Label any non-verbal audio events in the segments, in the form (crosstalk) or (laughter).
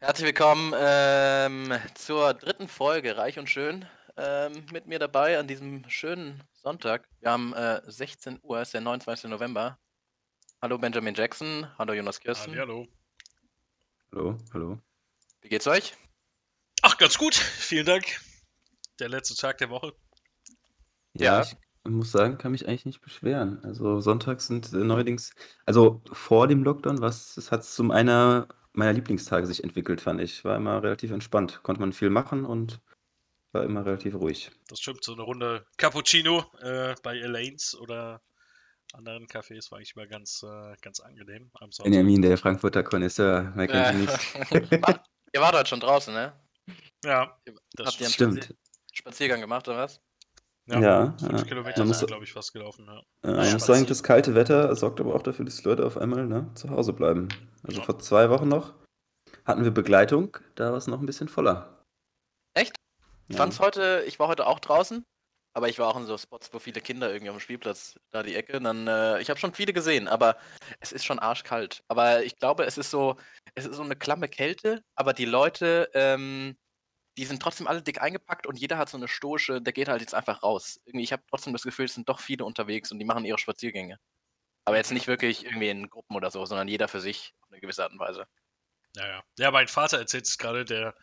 Herzlich willkommen ähm, zur dritten Folge Reich und Schön. Ähm, mit mir dabei an diesem schönen Sonntag. Wir haben äh, 16 Uhr, ist der 29. November. Hallo Benjamin Jackson, hallo Jonas Kirsten. Hallo. Hallo, hallo. Wie geht's euch? Ach, ganz gut. Vielen Dank. Der letzte Tag der Woche. Ja, Ja. ich muss sagen, kann mich eigentlich nicht beschweren. Also sonntags sind äh, neuerdings, also vor dem Lockdown, was, es hat zu einer meiner Lieblingstage sich entwickelt, fand ich. War immer relativ entspannt. Konnte man viel machen und war immer relativ ruhig. Das stimmt, so eine Runde Cappuccino äh, bei Elaine's oder anderen Cafés war eigentlich mal ganz, äh, ganz angenehm. Benjamin, der Frankfurter Connoisseur, mehr kennt ihn nicht. (laughs) Ihr wart heute schon draußen, ne? Ja, das Habt ihr einen stimmt. Stimmt. Spaziergang gemacht oder was? Ja, Ja, fünf ja. Kilometer sind, glaube ich, fast gelaufen. Ja. äh, man muss sagen, das kalte Wetter sorgt aber auch dafür, dass die Leute auf einmal ne, zu Hause bleiben. Also Ja. vor zwei Wochen noch hatten wir Begleitung, da war es noch ein bisschen voller. Echt? Ich Ja. fand's heute, ich war heute auch draußen, aber ich war auch in so Spots, wo viele Kinder irgendwie auf dem Spielplatz, da die Ecke. Dann, äh, ich habe schon viele gesehen, aber es ist schon arschkalt. Aber ich glaube, es ist so, es ist so eine klamme Kälte, aber die Leute, ähm, die sind trotzdem alle dick eingepackt und jeder hat so eine stoische, der geht halt jetzt einfach raus. Irgendwie, ich habe trotzdem das Gefühl, es sind doch viele unterwegs und die machen ihre Spaziergänge. Aber jetzt nicht wirklich irgendwie in Gruppen oder so, sondern jeder für sich auf eine gewisse Art und Weise. Ja, ja. Mein Vater erzählt es gerade, der,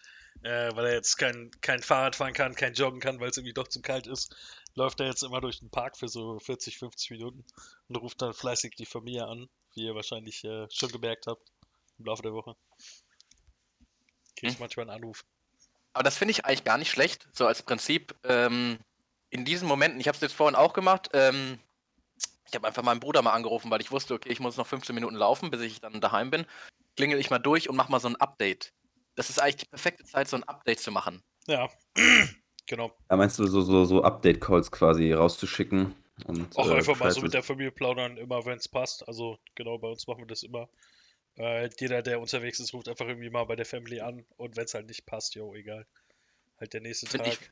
äh, weil er jetzt kein, kein Fahrrad fahren kann, kein Joggen kann, weil es irgendwie doch zu kalt ist, läuft er jetzt immer durch den Park für so 40, 50 Minuten und ruft dann fleißig die Familie an, wie ihr wahrscheinlich äh, schon gemerkt habt im Laufe der Woche. Krieg ich Hm. manchmal einen Anruf. Aber das finde ich eigentlich gar nicht schlecht, so als Prinzip. Ähm, in diesen Momenten, ich habe es jetzt vorhin auch gemacht, ähm, ich habe einfach meinen Bruder mal angerufen, weil ich wusste, okay, ich muss noch 15 Minuten laufen, bis ich dann daheim bin. Klingel ich mal durch und mach mal so ein Update. Das ist eigentlich die perfekte Zeit, so ein Update zu machen. Ja, (clears throat) genau. Ja, meinst du, so, so, so Update-Calls quasi rauszuschicken? Und, Auch äh, einfach mal so mit der Familie plaudern, immer wenn es passt. Also genau, bei uns machen wir das immer. Äh, jeder, der unterwegs ist, ruft einfach irgendwie mal bei der Family an und wenn es halt nicht passt, jo, egal. Halt der nächste Find Tag. ich-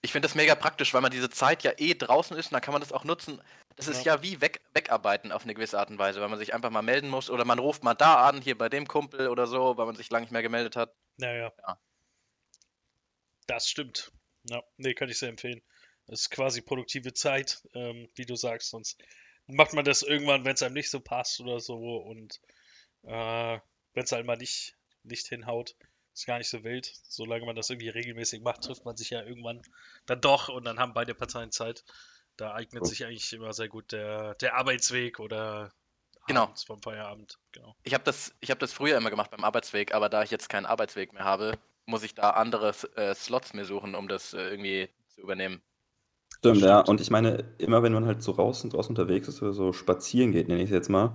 Ich finde das mega praktisch, weil man diese Zeit ja eh draußen ist und dann kann man das auch nutzen. Das ist ja, wie weg, wegarbeiten auf eine gewisse Art und Weise, weil man sich einfach mal melden muss oder man ruft mal da an, hier bei dem Kumpel oder so, weil man sich lange nicht mehr gemeldet hat. Naja. Ja. Das stimmt. Ja, nee, kann ich sehr empfehlen. Das ist quasi produktive Zeit, ähm, wie du sagst, sonst macht man das irgendwann, wenn es einem nicht so passt oder so und äh, wenn es halt mal nicht, nicht hinhaut, ist gar nicht so wild. Solange man das irgendwie regelmäßig macht, trifft man sich ja irgendwann dann doch und dann haben beide Parteien Zeit. Da eignet sich eigentlich immer sehr gut der, der Arbeitsweg oder Genau. abends vom Feierabend. Genau. Ich habe das, ich hab das früher immer gemacht beim Arbeitsweg, aber da ich jetzt keinen Arbeitsweg mehr habe, muss ich da andere äh, Slots mir suchen, um das äh, irgendwie zu übernehmen. Stimmt, ja. Und ich meine, immer wenn man halt so raus und draußen unterwegs ist oder so spazieren geht, nenne ich es jetzt mal,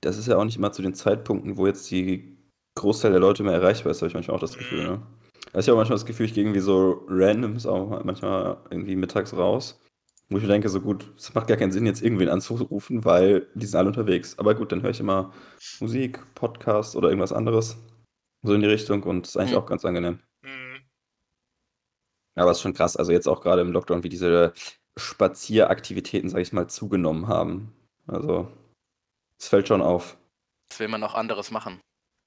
das ist ja auch nicht immer zu den Zeitpunkten, wo jetzt die Großteil der Leute mehr erreichbar ist, habe ich manchmal auch das Gefühl, Mhm. ne? Also ich habe manchmal das Gefühl, ich gehe irgendwie so random, auch manchmal irgendwie mittags raus, wo ich mir denke, so gut, es macht gar keinen Sinn, jetzt irgendwen anzurufen, weil die sind alle unterwegs. Aber gut, dann höre ich immer Musik, Podcast oder irgendwas anderes, so in die Richtung und ist eigentlich Mhm. auch ganz angenehm. Aber es ist schon krass, also jetzt auch gerade im Lockdown, wie diese Spazieraktivitäten, sag ich mal, zugenommen haben. Also, es fällt schon auf. Was will man auch anderes machen?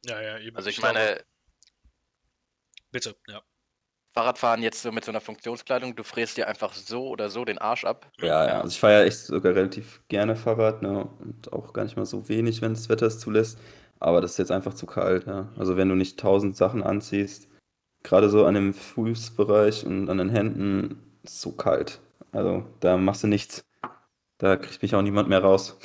Ja, ja, eben. Also ich meine, Bitte, ja. Fahrradfahren jetzt so mit so einer Funktionskleidung, du fräst dir einfach so oder so den Arsch ab. Ja, ja, also ich fahre ja echt sogar relativ gerne Fahrrad, ne? Und auch gar nicht mal so wenig, wenn das Wetter es zulässt. Aber das ist jetzt einfach zu kalt, ja. Also wenn du nicht tausend Sachen anziehst, gerade so an dem Fußbereich und an den Händen, ist so kalt. Also da machst du nichts. Da kriegt mich auch niemand mehr raus.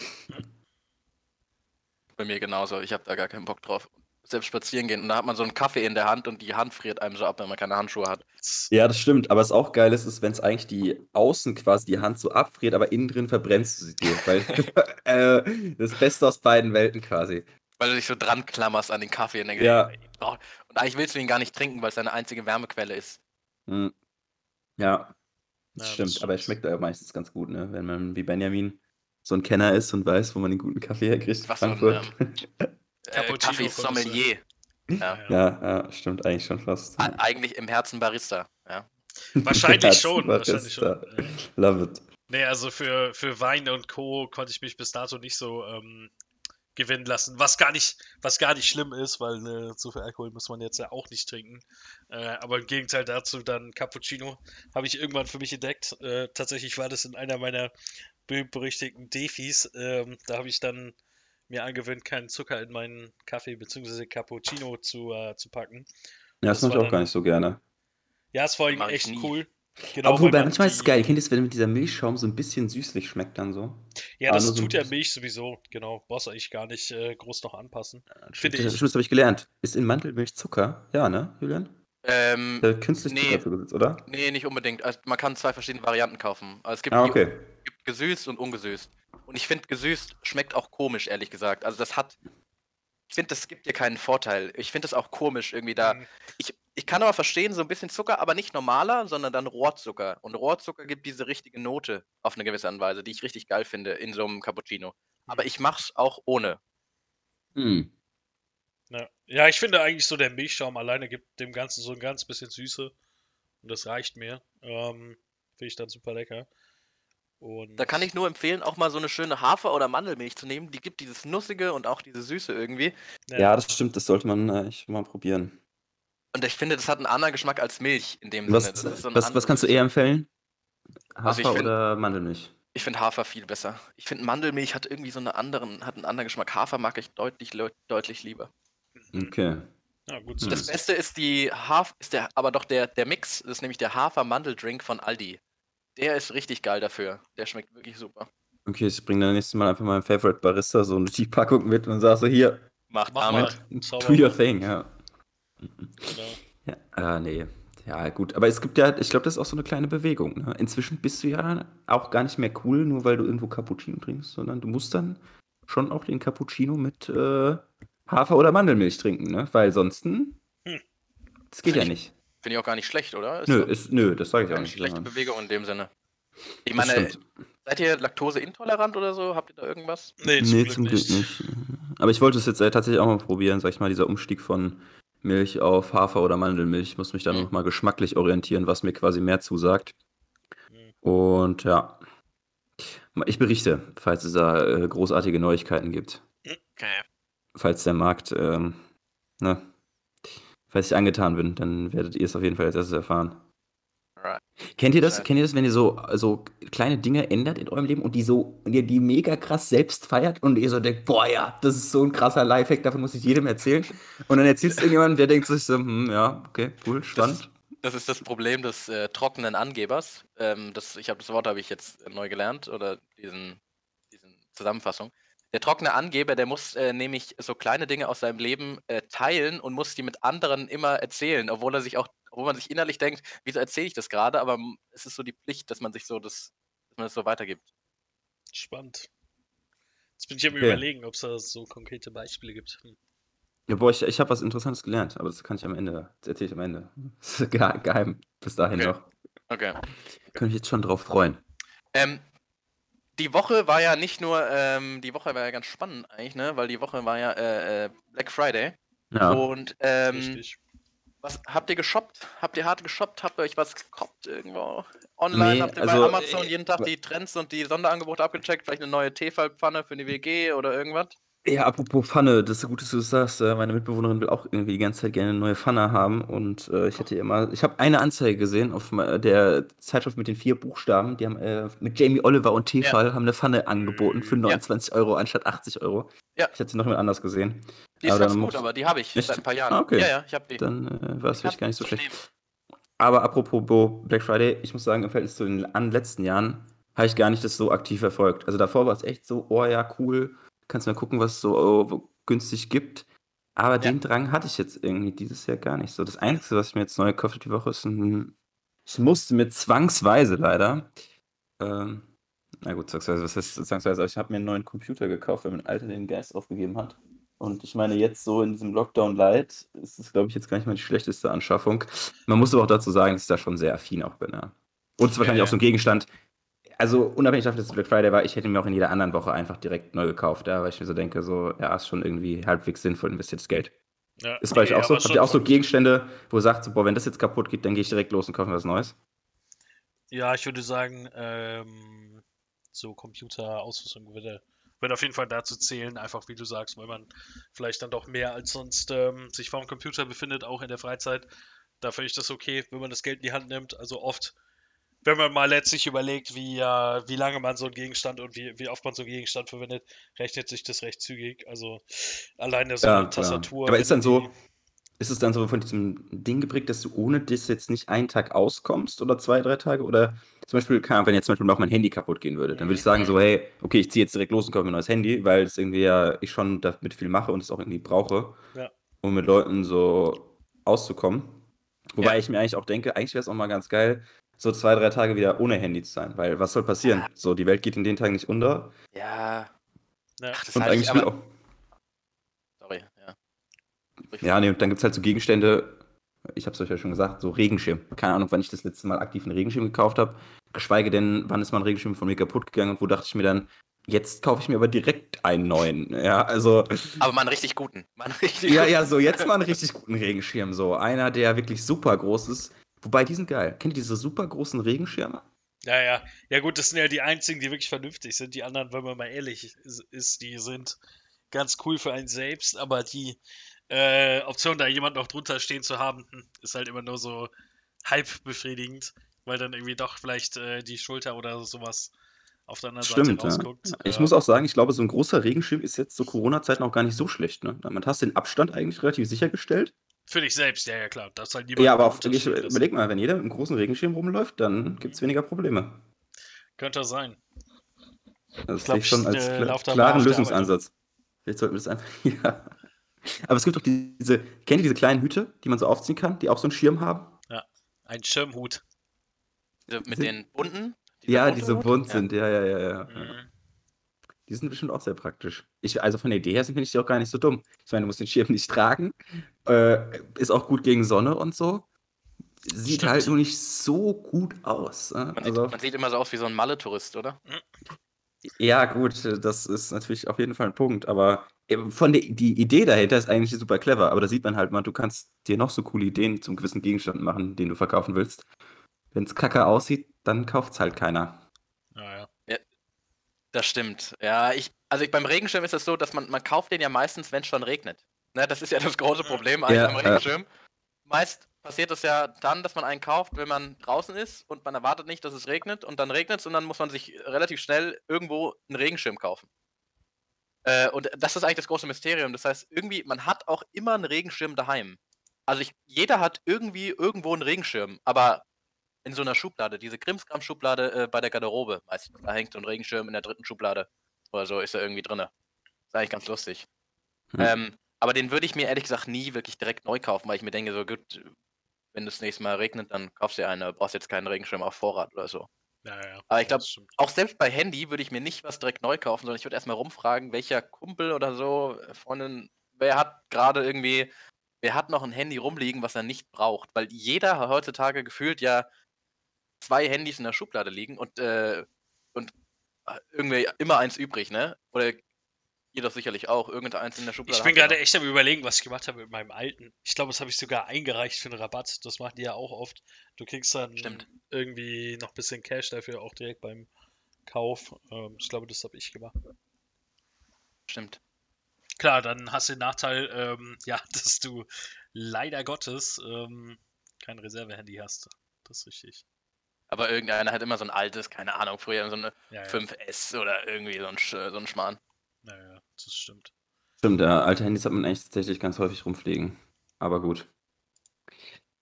Bei mir genauso, ich habe da gar keinen Bock drauf. Selbst spazieren gehen und da hat man so einen Kaffee in der Hand und die Hand friert einem so ab, wenn man keine Handschuhe hat. Ja, das stimmt. Aber was auch geil ist, ist, wenn es eigentlich die außen quasi die Hand so abfriert, aber innen drin verbrennst du sie dir. Weil (laughs) äh, das Beste aus beiden Welten quasi. Weil du dich so dran klammerst an den Kaffee und denkst, Ja. brauch- und eigentlich willst du ihn gar nicht trinken, weil es deine einzige Wärmequelle ist. Hm. Ja, das Ja, stimmt. das Aber er schmeckt ja meistens ganz gut, ne? Wenn man wie Benjamin so ein Kenner ist und weiß, wo man den guten Kaffee herkriegt. Was so ein, Frankfurt. (laughs) Äh, Kaffee-Sommelier. Ja. ja, ja, stimmt eigentlich schon fast. Eigentlich im Herzen Barista. Ja. (laughs) Wahrscheinlich schon, wahrscheinlich schon. Love it. Nee, also für, für Wein und Co. konnte ich mich bis dato nicht so ähm, gewinnen lassen, was gar nicht, was gar nicht schlimm ist, weil äh, so viel Alkohol muss man jetzt ja auch nicht trinken. Äh, aber im Gegenteil dazu dann Cappuccino habe ich irgendwann für mich entdeckt. Äh, tatsächlich war das in einer meiner berüchtigten Defis. Ähm, da habe ich dann mir angewöhnt, keinen Zucker in meinen Kaffee bzw. Cappuccino zu, äh, zu packen. Ja, das, das mache ich auch gar nicht so gerne. Ja, es war echt cool. Genau, Aber wobei, manchmal ist es geil. Kennt ihr das, wenn mit dieser Milchschaum so ein bisschen süßlich schmeckt dann so? Ja, das tut so ja Milch sowieso. Genau, brauchst du eigentlich gar nicht äh, groß noch anpassen. Ja, Finde ich. Das habe ich gelernt. Ist in Mandelmilch Zucker? Ja, ne, Julian? Ähm, Der künstlich nee, Zucker zugesetzt, oder? Nee, nicht unbedingt. Also, man kann zwei verschiedene Varianten kaufen. Also, es gibt, ah, okay. die, gibt gesüßt und ungesüßt. Und ich finde, gesüßt schmeckt auch komisch, ehrlich gesagt. Also das hat. Ich finde, das gibt dir keinen Vorteil. Ich finde das auch komisch irgendwie da. Mhm. Ich, ich kann aber verstehen, so ein bisschen Zucker, aber nicht normaler, sondern dann Rohrzucker. Und Rohrzucker gibt diese richtige Note auf eine gewisse Weise, die ich richtig geil finde in so einem Cappuccino. Aber ich mach's auch ohne. Hm. Ja. ja, ich finde eigentlich so, der Milchschaum alleine gibt dem Ganzen so ein ganz bisschen Süße. Und das reicht mir. Ähm, finde ich dann super lecker. Und da kann ich nur empfehlen, auch mal so eine schöne Hafer- oder Mandelmilch zu nehmen. Die gibt dieses Nussige und auch diese Süße irgendwie. Ja, ja das stimmt, das sollte man äh, mal probieren. Und ich finde, das hat einen anderen Geschmack als Milch in dem was, Sinne. So was, was, kannst du eher empfehlen? Hafer also find, oder Mandelmilch? Ich finde Hafer viel besser. Ich finde Mandelmilch hat irgendwie so einen anderen, hat einen anderen Geschmack. Hafer mag ich deutlich, deutlich lieber. Okay. Ja, gut, so das Beste ist die Haf ist der, aber doch der, der Mix, das ist nämlich der Hafer-Mandel-Drink von Aldi. Der ist richtig geil dafür. Der schmeckt wirklich super. Okay, ich bringe dann nächstes Mal einfach meinen Favorite Barista so eine Packung mit und sag so, hier, Mach damit. Do your thing, ja. Ja, äh, nee. Ja, gut. Aber es gibt ja, ich glaube, das ist auch so eine kleine Bewegung. Ne? Inzwischen bist du ja auch gar nicht mehr cool, nur weil du irgendwo Cappuccino trinkst, sondern du musst dann schon auch den Cappuccino mit äh, Hafer oder Mandelmilch trinken, ne? Weil sonst, hm, das geht Find ja ich, nicht. Finde ich auch gar nicht schlecht, oder? Ist nö, ist, nö, das sage ich auch nicht. Schlechte Bewegung in dem Sinne. Ich meine, seid ihr laktoseintolerant oder so? Habt ihr da irgendwas? Nee, zum, nee, Glück, zum Glück nicht. nicht. Aber ich wollte es jetzt äh, tatsächlich auch mal probieren, sag ich mal, dieser Umstieg von Milch auf Hafer oder Mandelmilch. Ich muss mich da mhm. nochmal geschmacklich orientieren, was mir quasi mehr zusagt. Mhm. Und ja, ich berichte, falls es da äh, großartige Neuigkeiten gibt. Okay. Falls der Markt, ähm, ne, falls ich angetan bin, dann werdet ihr es auf jeden Fall als erstes erfahren. Kennt ihr das? Kennt ihr das, wenn ihr so, so kleine Dinge ändert in eurem Leben und die so, ihr die mega krass selbst feiert und ihr so denkt, boah ja, das ist so ein krasser Lifehack, davon muss ich jedem erzählen. Und dann erzählt es irgendjemand, der denkt sich so, hm, ja, okay, cool, spannend. Das, das ist das Problem des äh, trockenen Angebers. Ähm, das, ich habe das Wort habe ich jetzt neu gelernt oder diesen, diesen Zusammenfassung. Der trockene Angeber, der muss äh, nämlich so kleine Dinge aus seinem Leben äh, teilen und muss die mit anderen immer erzählen, obwohl er sich auch wo man sich innerlich denkt, wieso erzähle ich das gerade, aber es ist so die Pflicht, dass man sich so das, dass man das so weitergibt. Spannend. Jetzt bin ich am okay. überlegen, ob es da so konkrete Beispiele gibt. Hm. Ja, boah, ich, ich habe was Interessantes gelernt, aber das kann ich am Ende, das erzähle ich am Ende. Das ist (laughs) geheim, bis dahin okay. noch. Okay. Könnte ich jetzt schon drauf freuen. Ähm, die Woche war ja nicht nur, ähm, die Woche war ja ganz spannend eigentlich, ne? Weil die Woche war ja äh, äh Black Friday. Ja. Und ähm, Richtig. Was habt ihr geshoppt? Habt ihr hart geshoppt? Habt ihr euch was gekauft irgendwo? Online? Nee, habt ihr also, bei Amazon jeden Tag die Trends und die Sonderangebote abgecheckt? Vielleicht eine neue Tefal-Pfanne für eine WG oder irgendwas? Ja, apropos Pfanne, das ist gut, dass du das sagst. Äh, meine Mitbewohnerin will auch irgendwie die ganze Zeit gerne eine neue Pfanne haben und äh, ich hätte immer, ich habe eine Anzeige gesehen auf der Zeitschrift mit den vier Buchstaben. Die haben äh, mit Jamie Oliver und Tefal ja. haben eine Pfanne angeboten für 29 ja. Euro anstatt 80 Euro. Ja. Ich hätte sie noch mal anders gesehen. Die ist aber ganz gut, aber die habe ich Echt? seit ein paar Jahren. Ah, okay. Ja, ja, ich habe die. Dann äh, war es vielleicht gar nicht so schlecht. Aber apropos Black Friday, ich muss sagen, im Verhältnis zu den letzten Jahren habe ich gar nicht das so aktiv verfolgt. Also davor war es echt so, oh ja, cool kannst mal gucken, was es so oh, günstig gibt. Aber ja. den Drang hatte ich jetzt irgendwie dieses Jahr gar nicht so. Das Einzige, was ich mir jetzt neu gekauft habe die Woche, ist ein. Ich musste mir zwangsweise leider. Ähm, na gut, zwangsweise, was heißt zwangsweise? Aber ich habe mir einen neuen Computer gekauft, weil mein Alter den Geist aufgegeben hat. Und ich meine, jetzt so in diesem Lockdown Light ist es, glaube ich, jetzt gar nicht mal die schlechteste Anschaffung. Man muss aber auch dazu sagen, dass ich da schon sehr affin auch bin. Ja. Und es ist wahrscheinlich ja, ja. auch so ein Gegenstand, also unabhängig davon, dass es Black Friday war, ich hätte mir auch in jeder anderen Woche einfach direkt neu gekauft, ja, weil ich mir so denke, so, ja, ist schon irgendwie halbwegs sinnvoll investiertes Geld. Ja, ist bei euch auch so? Habt ihr auch so Gegenstände, wo ihr sagt, so, boah, wenn das jetzt kaputt geht, dann gehe ich direkt los und kaufe mir was Neues? Ja, ich würde sagen, ähm, so Computerausrüstung würde wird auf jeden Fall dazu zählen, einfach wie du sagst, weil man vielleicht dann doch mehr als sonst ähm, sich vorm Computer befindet, auch in der Freizeit. Da finde ich das okay, wenn man das Geld in die Hand nimmt. Also oft, wenn man mal letztlich überlegt, wie, äh, wie lange man so einen Gegenstand und wie, wie oft man so einen Gegenstand verwendet, rechnet sich das recht zügig. Also alleine so Ja, eine. Tastatur. Aber ist dann so, ist es dann so von diesem Ding geprägt, dass du ohne das jetzt nicht einen Tag auskommst oder zwei, drei Tage? Oder zum Beispiel, wenn jetzt zum Beispiel noch mein Handy kaputt gehen würde, dann würde ich sagen so, hey, okay, ich ziehe jetzt direkt los und kaufe mir ein neues Handy, weil das irgendwie ja ich schon damit viel mache und es auch irgendwie brauche, Ja. um mit Leuten so auszukommen. Wobei Ja. ich mir eigentlich auch denke, eigentlich wäre es auch mal ganz geil, so zwei, drei Tage wieder ohne Handy zu sein, weil was soll passieren? So, die Welt geht in den Tagen nicht unter Ja. Ja. Ach, das und ich eigentlich will aber. auch. Sorry, ja. Sprich Ja, nee, und dann gibt es halt so Gegenstände, ich habe es euch ja schon gesagt, so Regenschirm. Keine Ahnung, wann ich das letzte Mal aktiv einen Regenschirm gekauft habe. Geschweige denn, wann ist mal ein Regenschirm von mir kaputt gegangen und wo dachte ich mir dann, jetzt kaufe ich mir aber direkt einen neuen. Ja, also, Aber mal einen richtig guten. Mal einen richtig ja, guten. ja, so jetzt mal einen richtig guten Regenschirm. So einer, der wirklich super groß ist. Wobei, die sind geil. Kennt ihr diese super großen Regenschirme? Ja, ja. Ja, gut, das sind ja die einzigen, die wirklich vernünftig sind. Die anderen, wenn man mal ehrlich is- ist, die sind ganz cool für einen selbst, aber die äh, Option, da jemand noch drunter stehen zu haben, hm, ist halt immer nur so halb befriedigend, weil dann irgendwie doch vielleicht äh, die Schulter oder sowas auf der anderen Stimmt, Seite ja. rausguckt. Ich Äh, muss auch sagen, ich glaube, so ein großer Regenschirm ist jetzt zu Corona-Zeiten auch gar nicht so schlecht. Ne? Damit hast du den Abstand eigentlich relativ sichergestellt. Für dich selbst, ja, ja, klar. Das halt niemand Ja, aber auch, drunter ich, überleg mal, wenn jeder mit einem großen Regenschirm rumläuft, dann gibt es weniger Probleme. Könnte sein. Das glaub, sehe ich schon als äh, kla klaren auf Lösungsansatz. Vielleicht sollten wir das einfach. (laughs) Ja. Aber es gibt auch diese, kennt ihr diese kleinen Hüte, die man so aufziehen kann, die auch so einen Schirm haben? Ein Schirmhut. Mit den bunten? Ja, bunte die so bunt Ja. sind, ja, ja, ja, ja. Mhm. Die sind bestimmt auch sehr praktisch. Ich, also von der Idee her finde ich die auch gar nicht so dumm. Ich meine, du musst den Schirm nicht tragen. Äh, ist auch gut gegen Sonne und so. Sieht Stimmt. halt nur nicht so gut aus. äh. Man, Also, sieht, man sieht immer so aus wie so ein Malle-Tourist, oder? ja, gut, das ist natürlich auf jeden Fall ein Punkt. Aber äh, von der, die Idee dahinter ist eigentlich super clever. Aber da sieht man halt mal, du kannst dir noch so coole Ideen zum gewissen Gegenstand machen, den du verkaufen willst. Wenn es kacke aussieht, dann kauft es halt keiner. Ja, ja. Das stimmt. Ja, ich, also ich, beim Regenschirm ist es so, dass man, man kauft den ja meistens, wenn es schon regnet. Ne, das ist ja das große Problem eigentlich Ja, beim ja. Regenschirm. Meist passiert es ja dann, dass man einen kauft, wenn man draußen ist und man erwartet nicht, dass es regnet und dann regnet es und dann muss man sich relativ schnell irgendwo einen Regenschirm kaufen. Äh, und das ist eigentlich das große Mysterium. Das heißt, irgendwie, man hat auch immer einen Regenschirm daheim. Also ich, jeder hat irgendwie irgendwo einen Regenschirm, aber in so einer Schublade, diese Krimskram-Schublade äh, bei der Garderobe meistens. Da hängt so ein Regenschirm in der dritten Schublade. Oder so ist er irgendwie drinne. Ist eigentlich ganz lustig. Hm. Ähm, aber den würde ich mir ehrlich gesagt nie wirklich direkt neu kaufen, weil ich mir denke, so gut, wenn das nächste Mal regnet, dann kaufst du dir einen, brauchst jetzt keinen Regenschirm auf Vorrat oder so. Ja, ja. Aber ich glaub, das stimmt. Auch selbst bei Handy würde ich mir nicht was direkt neu kaufen, sondern ich würde erstmal rumfragen, welcher Kumpel oder so, äh, Freundin, wer hat gerade irgendwie, wer hat noch ein Handy rumliegen, was er nicht braucht? Weil jeder heutzutage gefühlt ja zwei Handys in der Schublade liegen und, äh, und äh, irgendwie immer eins übrig, ne? Oder ihr doch sicherlich auch, irgendeins in der Schublade. Ich bin gerade echt am überlegen, was ich gemacht habe mit meinem alten. Ich glaube, das habe ich sogar eingereicht für einen Rabatt. Das machen die ja auch oft. Du kriegst dann Stimmt. irgendwie noch ein bisschen Cash dafür, auch direkt beim Kauf. Ähm, ich glaube, das habe ich gemacht. Stimmt. Klar, dann hast du den Nachteil, ähm, (laughs) ja, dass du leider Gottes ähm, kein Reserve-Handy hast. Das ist richtig. Aber irgendeiner hat immer so ein altes, keine Ahnung, früher so eine Ja, ja, 5S oder irgendwie so ein, Sch- so ein Schmarrn. ja, ja das stimmt. Stimmt, ja, alte Handys hat man eigentlich tatsächlich ganz häufig rumfliegen. Aber gut.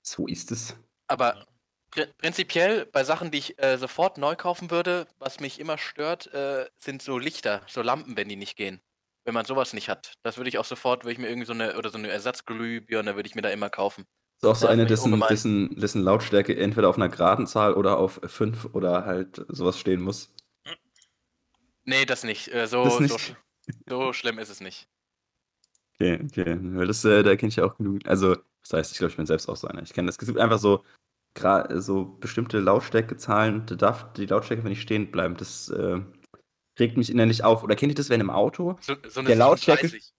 So ist es. Aber pri prinzipiell bei Sachen, die ich äh, sofort neu kaufen würde, was mich immer stört, äh, sind so Lichter, so Lampen, wenn die nicht gehen. Wenn man sowas nicht hat, das würde ich auch sofort, würde ich mir irgendwie so eine, oder so eine Ersatzglühbirne würde ich mir da immer kaufen. Ist auch so eine, ich dessen, dessen, dessen Lautstärke entweder auf einer geraden Zahl oder auf 5 oder halt sowas stehen muss. Nee, das nicht. Äh, so, Das So, nicht. sch- so schlimm ist es nicht. Okay, okay. Weil das, äh, da kenne ich ja auch genug. Also, das heißt, ich glaube, ich bin selbst auch so einer. Ich kenne das. Es gibt einfach so, so bestimmte Lautstärkezahlen, da darf die Lautstärke einfach nicht stehen bleiben. Das äh, regt mich innerlich auf. Oder kennt ihr das, wenn im Auto? So, so eine Der Lautstärke- 37.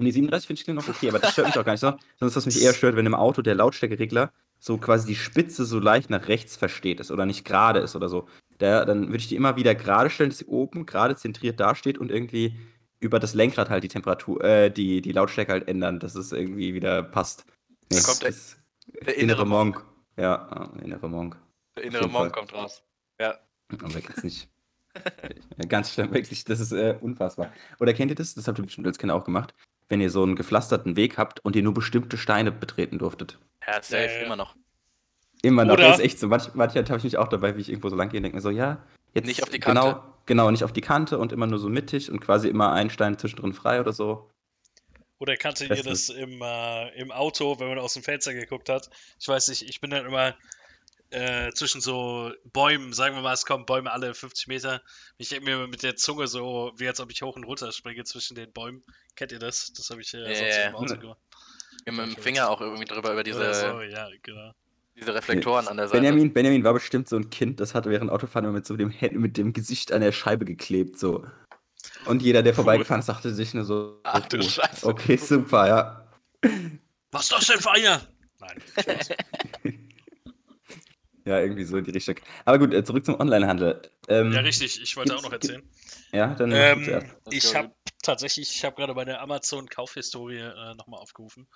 Nee, 37 finde ich noch okay, aber das stört mich auch gar nicht so. Sondern das, was mich eher stört, wenn im Auto der Lautstärkeregler so quasi die Spitze so leicht nach rechts versteht ist oder nicht gerade ist oder so. der, dann würde ich die immer wieder gerade stellen, dass sie oben gerade zentriert dasteht und irgendwie über das Lenkrad halt die Temperatur, äh, die, die Lautstärke halt ändern, dass es irgendwie wieder passt. Da kommt der- das Der innere Monk. Ja, ah, innere Monk. Der innere Monk kommt raus. Ja. Aber jetzt nicht. (laughs) Ganz schlimm, wirklich, das ist äh, unfassbar. Oder kennt ihr das? Das habt ihr bestimmt als Kinder auch gemacht. Wenn ihr so einen gepflasterten Weg habt und ihr nur bestimmte Steine betreten durftet. Ja, safe, Ja, ja. immer noch. Immer noch, Oder- das ist echt so. Manch, manchmal habe ich mich auch dabei, wie ich irgendwo so lang gehe und denke mir so, ja, jetzt Nicht auf die genau, Kante. Genau, nicht auf die Kante und immer nur so mittig und quasi immer ein Stein zwischendrin frei oder so. Oder kannte ihr das im, äh, im Auto, wenn man aus dem Fenster geguckt hat? Ich weiß nicht, ich bin dann immer äh, zwischen so Bäumen, sagen wir mal, es kommen Bäume alle 50 Meter. Ich denke mir mit der Zunge so, wie als ob ich hoch und runter springe zwischen den Bäumen. Kennt ihr das? Das habe ich äh, Ja, sonst ja, im Auto ja. gemacht. Mit dem Finger auch irgendwie drüber über diese, so, ja, genau. diese Reflektoren an der Seite. Benjamin, Benjamin war bestimmt so ein Kind, das hatte während Autofahren immer mit so dem, Händen- mit dem Gesicht an der Scheibe geklebt, so. Und jeder, der vorbeigefahren ist, dachte sich nur so, Ach du oh, Scheiße. okay, super, ja. Was ist das denn für einer? Nein, Spaß. (laughs) Ja, irgendwie so in die Richtung. Aber gut, äh, zurück zum Onlinehandel. Ähm, Ja, richtig, ich wollte auch noch erzählen. Ja, dann Ähm, ich habe tatsächlich, ich habe gerade meine Amazon-Kaufhistorie äh, nochmal aufgerufen.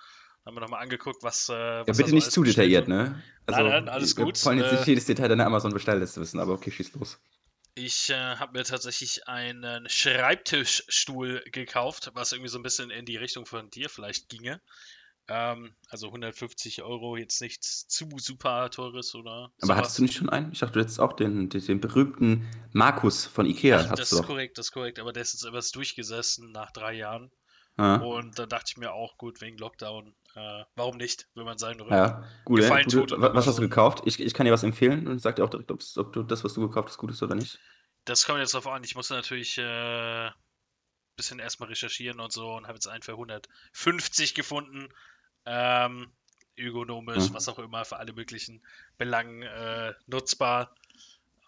Haben wir nochmal angeguckt, was. Äh, was Ja, bitte so nicht zu detailliert, ne? Also, nein, alles wir gut, wollen jetzt äh, nicht jedes Detail deiner Amazon-Bestellliste wissen, aber okay, schieß los. Ich äh, habe mir tatsächlich einen Schreibtischstuhl gekauft, was irgendwie so ein bisschen in die Richtung von dir vielleicht ginge. Ähm, also 150 Euro, jetzt nichts zu super teures oder Aber sowas. hattest du nicht schon einen? Ich dachte, du hättest auch den, den, den berühmten Markus von Ikea. Ach, das ist doch. korrekt, das ist korrekt, aber der ist jetzt etwas durchgesessen nach drei Jahren. Ja, Und da dachte ich mir auch, gut, wegen Lockdown, äh, warum nicht, wenn man seinen Rücken. ja. Gut, Gefallen gute, tut was man hast du gekauft? Ich, ich kann dir was empfehlen und sag dir auch direkt, ob du das, was du gekauft hast, gut ist oder nicht. Das kommt jetzt drauf an. Ich musste natürlich äh, bisschen erstmal recherchieren und so und habe jetzt einen für 150 gefunden. Ähm, ökonomisch, Mhm. was auch immer, für alle möglichen Belangen äh, nutzbar.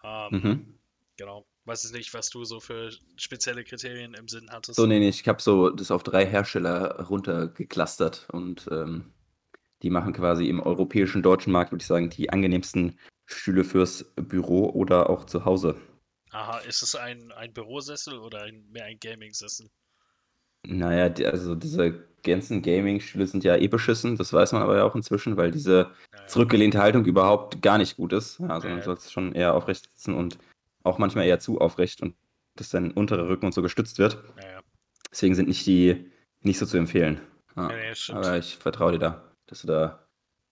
Ähm, Mhm. Genau. Weiß es nicht, was du so für spezielle Kriterien im Sinn hattest. So, nee, nee, ich habe so das auf drei Hersteller runtergeklustert und ähm, die machen quasi im europäischen deutschen Markt, würde ich sagen, die angenehmsten Stühle fürs Büro oder auch zu Hause. Aha, ist es ein, ein Bürosessel oder ein, mehr ein Gaming-Sessel? Naja, die, also diese ganzen Gaming-Stühle sind ja eh beschissen, das weiß man aber ja auch inzwischen, weil diese zurückgelehnte Haltung überhaupt gar nicht gut ist. Ja, also Ja, man ja. soll es schon eher aufrecht sitzen und auch manchmal eher zu aufrecht und dass dein unterer Rücken und so gestützt wird. Ja. Deswegen sind nicht die nicht so zu empfehlen. Ja, Ja, aber ich vertraue dir da, dass du da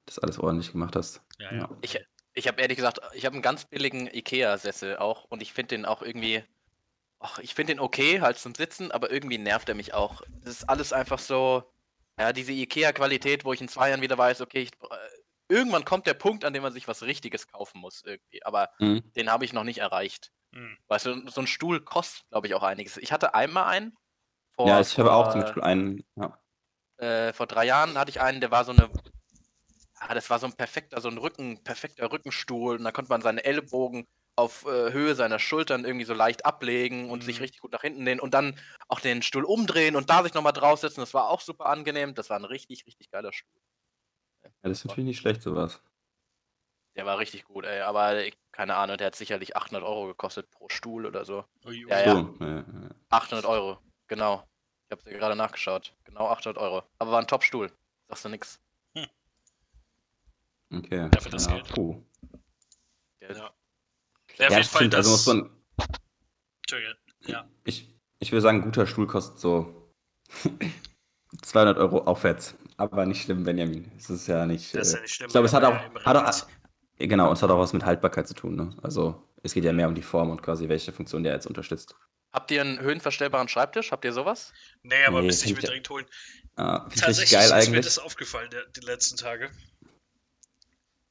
das alles ordentlich gemacht hast. Ja, ja. Ich, ich habe ehrlich gesagt, ich habe einen ganz billigen Ikea-Sessel auch und ich finde den auch irgendwie, ach, ich finde den okay halt zum Sitzen, aber irgendwie nervt er mich auch. Das ist alles einfach so, ja, diese Ikea-Qualität, wo ich in zwei Jahren wieder weiß, okay, ich, äh, irgendwann kommt der Punkt, an dem man sich was Richtiges kaufen muss irgendwie, aber Mhm. den habe ich noch nicht erreicht. Hm. Weißt du, so ein Stuhl kostet, glaube ich, auch einiges. Ich hatte einmal einen. Vor, Ja, ich habe auch zum Beispiel einen. Ja. äh, vor drei Jahren hatte ich einen, der war so eine. Ah, das war so ein perfekter, so ein Rücken, perfekter Rückenstuhl. Und da konnte man seine Ellbogen auf äh, Höhe seiner Schultern irgendwie so leicht ablegen und sich Mhm. richtig gut nach hinten lehnen und dann auch den Stuhl umdrehen und da sich nochmal draufsetzen. Das war auch super angenehm. Das war ein richtig, richtig geiler Stuhl. ja, das ist natürlich nicht schlecht, sowas. Der war richtig gut, ey. Aber keine Ahnung, der hat sicherlich 800 Euro gekostet pro Stuhl oder so. Ui. Ja, ja. So, ja, ja. 800 Euro, genau. Ich habe dir gerade nachgeschaut. Genau 800 Euro. Aber war ein Top-Stuhl. Sagst du nix. Okay. Dafür das ja, Geld. puh. Geld. Ja. Ja, Ja, jeden das Fall stimmt. Also das. muss man. Entschuldige. Ja. Ich, ich würde sagen, ein guter Stuhl kostet so (laughs) 200 Euro aufwärts. Aber nicht schlimm, Benjamin. Es ist ja nicht. Das ist äh, ja nicht schlimm. Ich glaube, es hat auch, hat auch genau, es hat auch was mit Haltbarkeit zu tun. Ne? Also es geht ja mehr um die Form und quasi welche Funktion der jetzt unterstützt. Habt ihr einen höhenverstellbaren Schreibtisch? Habt ihr sowas? Nee, aber Nee, müsste ich mir direkt holen. Ah, Tatsächlich geil ist mir eigentlich. das aufgefallen der, die letzten Tage.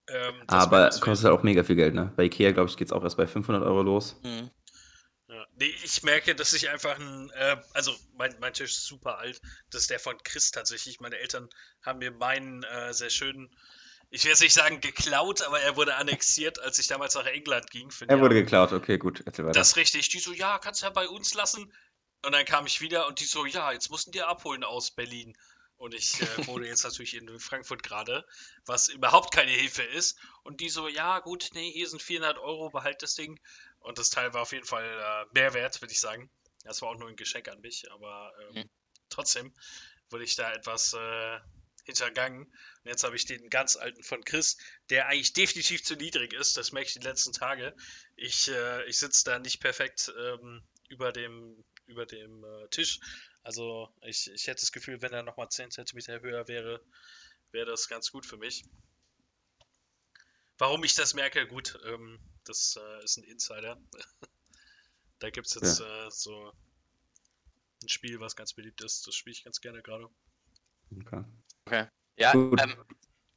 Ähm, Aber kostet halt auch mega viel Geld, ne? Bei Ikea, glaube ich, geht es auch erst bei 500 Euro los. Mhm. Ja, nee, ich merke, dass ich einfach ein, äh, also mein, mein Tisch ist super alt. Das ist der von Chris tatsächlich. Meine Eltern haben mir meinen äh, sehr schönen, ich will jetzt nicht sagen geklaut, aber er wurde annexiert, als ich damals nach England ging. Er wurde Jahr. geklaut, okay, gut, erzähl weiter. Das ist richtig. Die so, ja, kannst du ja bei uns lassen. Und dann kam ich wieder und die so, ja, jetzt mussten die abholen aus Berlin. Und ich äh, (laughs) wohne jetzt natürlich in Frankfurt gerade, was überhaupt keine Hilfe ist. Und die so, ja, gut, nee, hier sind 400 Euro, behalt das Ding. Und das Teil war auf jeden Fall äh, Mehrwert, würde ich sagen. Das war auch nur ein Geschenk an mich, aber ähm, Mhm. trotzdem wurde ich da etwas äh, hintergangen. Und jetzt habe ich den ganz alten von Chris, der eigentlich definitiv zu niedrig ist. Das merke ich die letzten Tage. Ich, äh, ich sitze da nicht perfekt ähm, über dem, über dem äh, Tisch. Also ich, ich hätte das Gefühl, wenn er nochmal 10 cm höher wäre, wäre das ganz gut für mich. Warum ich das merke, gut, ähm, das äh, ist ein Insider. (laughs) da gibt es jetzt äh, so ein Spiel, was ganz beliebt ist. Das spiele ich ganz gerne gerade. Okay. Ja, Gut. ähm,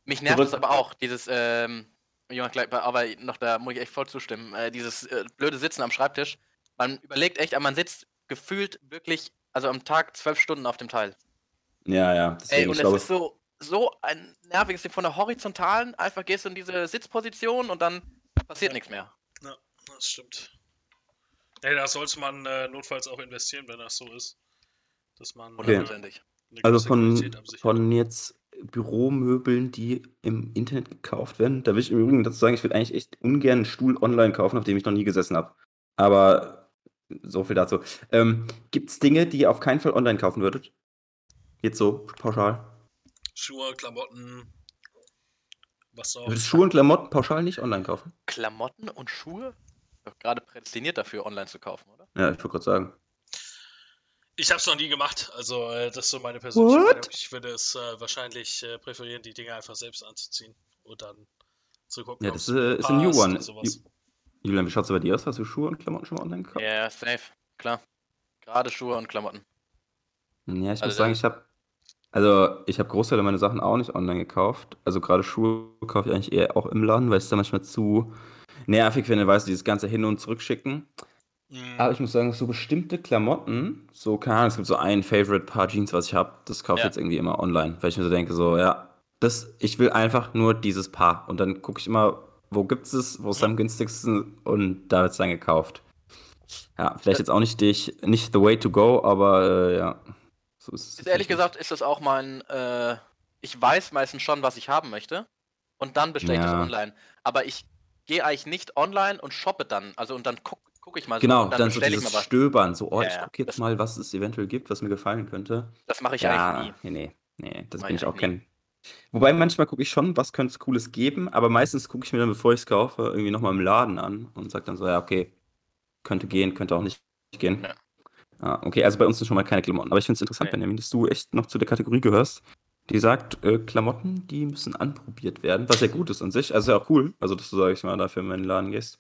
mich nervt es aber auch, dieses, ähm, aber noch da muss ich echt voll zustimmen, äh, dieses äh, blöde Sitzen am Schreibtisch. Man überlegt echt, aber man sitzt gefühlt wirklich, also am Tag zwölf Stunden auf dem Teil. Ja, ja, Ey, deswegen, und ich es ist so, so ein nerviges Ding von der horizontalen, einfach gehst du in diese Sitzposition und dann passiert Ja. nichts mehr. Ja, das stimmt. Ey, da sollte man äh, notfalls auch investieren, wenn das so ist. Dass man Okay. äh, also von, von jetzt Büromöbeln, die im Internet gekauft werden, da will ich im Übrigen dazu sagen, ich würde eigentlich echt ungern einen Stuhl online kaufen, auf dem ich noch nie gesessen habe. Aber so viel dazu. Ähm, Gibt es Dinge, die ihr auf keinen Fall online kaufen würdet? Jetzt so pauschal. Schuhe, Klamotten, was noch. Würdest Schuhe und Klamotten pauschal nicht online kaufen? Klamotten und Schuhe? Doch gerade prädestiniert dafür, online zu kaufen, oder? Ja, ich wollte gerade sagen. Ich habe es noch nie gemacht, also äh, das ist so meine persönliche What? Meinung. Ich würde es äh, wahrscheinlich äh, präferieren, die Dinge einfach selbst anzuziehen und dann zu gucken, Ja, das mir äh, ist ein New One. Julian, wie schaut es bei dir aus? Hast du Schuhe und Klamotten schon mal online gekauft? Ja, safe, klar. Gerade Schuhe und Klamotten. Ja, ich Also muss sagen, ich habe also ich habe Großteile meiner Sachen auch nicht online gekauft. Also gerade Schuhe kaufe ich eigentlich eher auch im Laden, weil ich es dann manchmal zu nervig finde, weißt du, dieses ganze Hin- und Zurückschicken. Mhm. Aber ich muss sagen, so bestimmte Klamotten, so keine Ahnung, es gibt so ein Favorite Paar Jeans, was ich habe, das kaufe ich Ja. jetzt irgendwie immer online, weil ich mir so denke, so, ja, das, ich will einfach nur dieses Paar. Und dann gucke ich immer, wo gibt es, wo ist es am günstigsten und da wird es dann gekauft. Ja, vielleicht jetzt auch nicht dich, nicht the way to go, aber äh, ja. So ist ehrlich gesagt, ist das auch mein, äh, ich weiß meistens schon, was ich haben möchte. Und dann bestelle ich das Ja. online. Aber ich gehe eigentlich nicht online und shoppe dann. Also und dann gucke guck ich mal so Genau, dann, dann so dieses. Stöbern, so, oh, Ja, ich gucke jetzt das- mal, was es eventuell gibt, was mir gefallen könnte. Das mache ich Ja, eigentlich nie. nee, nee, nee, das bin ich auch kein. Wobei manchmal gucke ich schon, was könnte es Cooles geben, aber meistens gucke ich mir dann, bevor ich es kaufe, irgendwie nochmal im Laden an und sage dann so, ja, okay, könnte gehen, könnte auch nicht gehen. Ja. Ah, okay, also bei uns sind schon mal keine Klamotten. Aber ich finde es interessant, Nee. Benjamin, dass du echt noch zu der Kategorie gehörst, die sagt, äh, Klamotten, die müssen anprobiert werden, was ja gut ist an sich. Also ist ja auch cool, also dass du, sag ich mal, dafür in den Laden gehst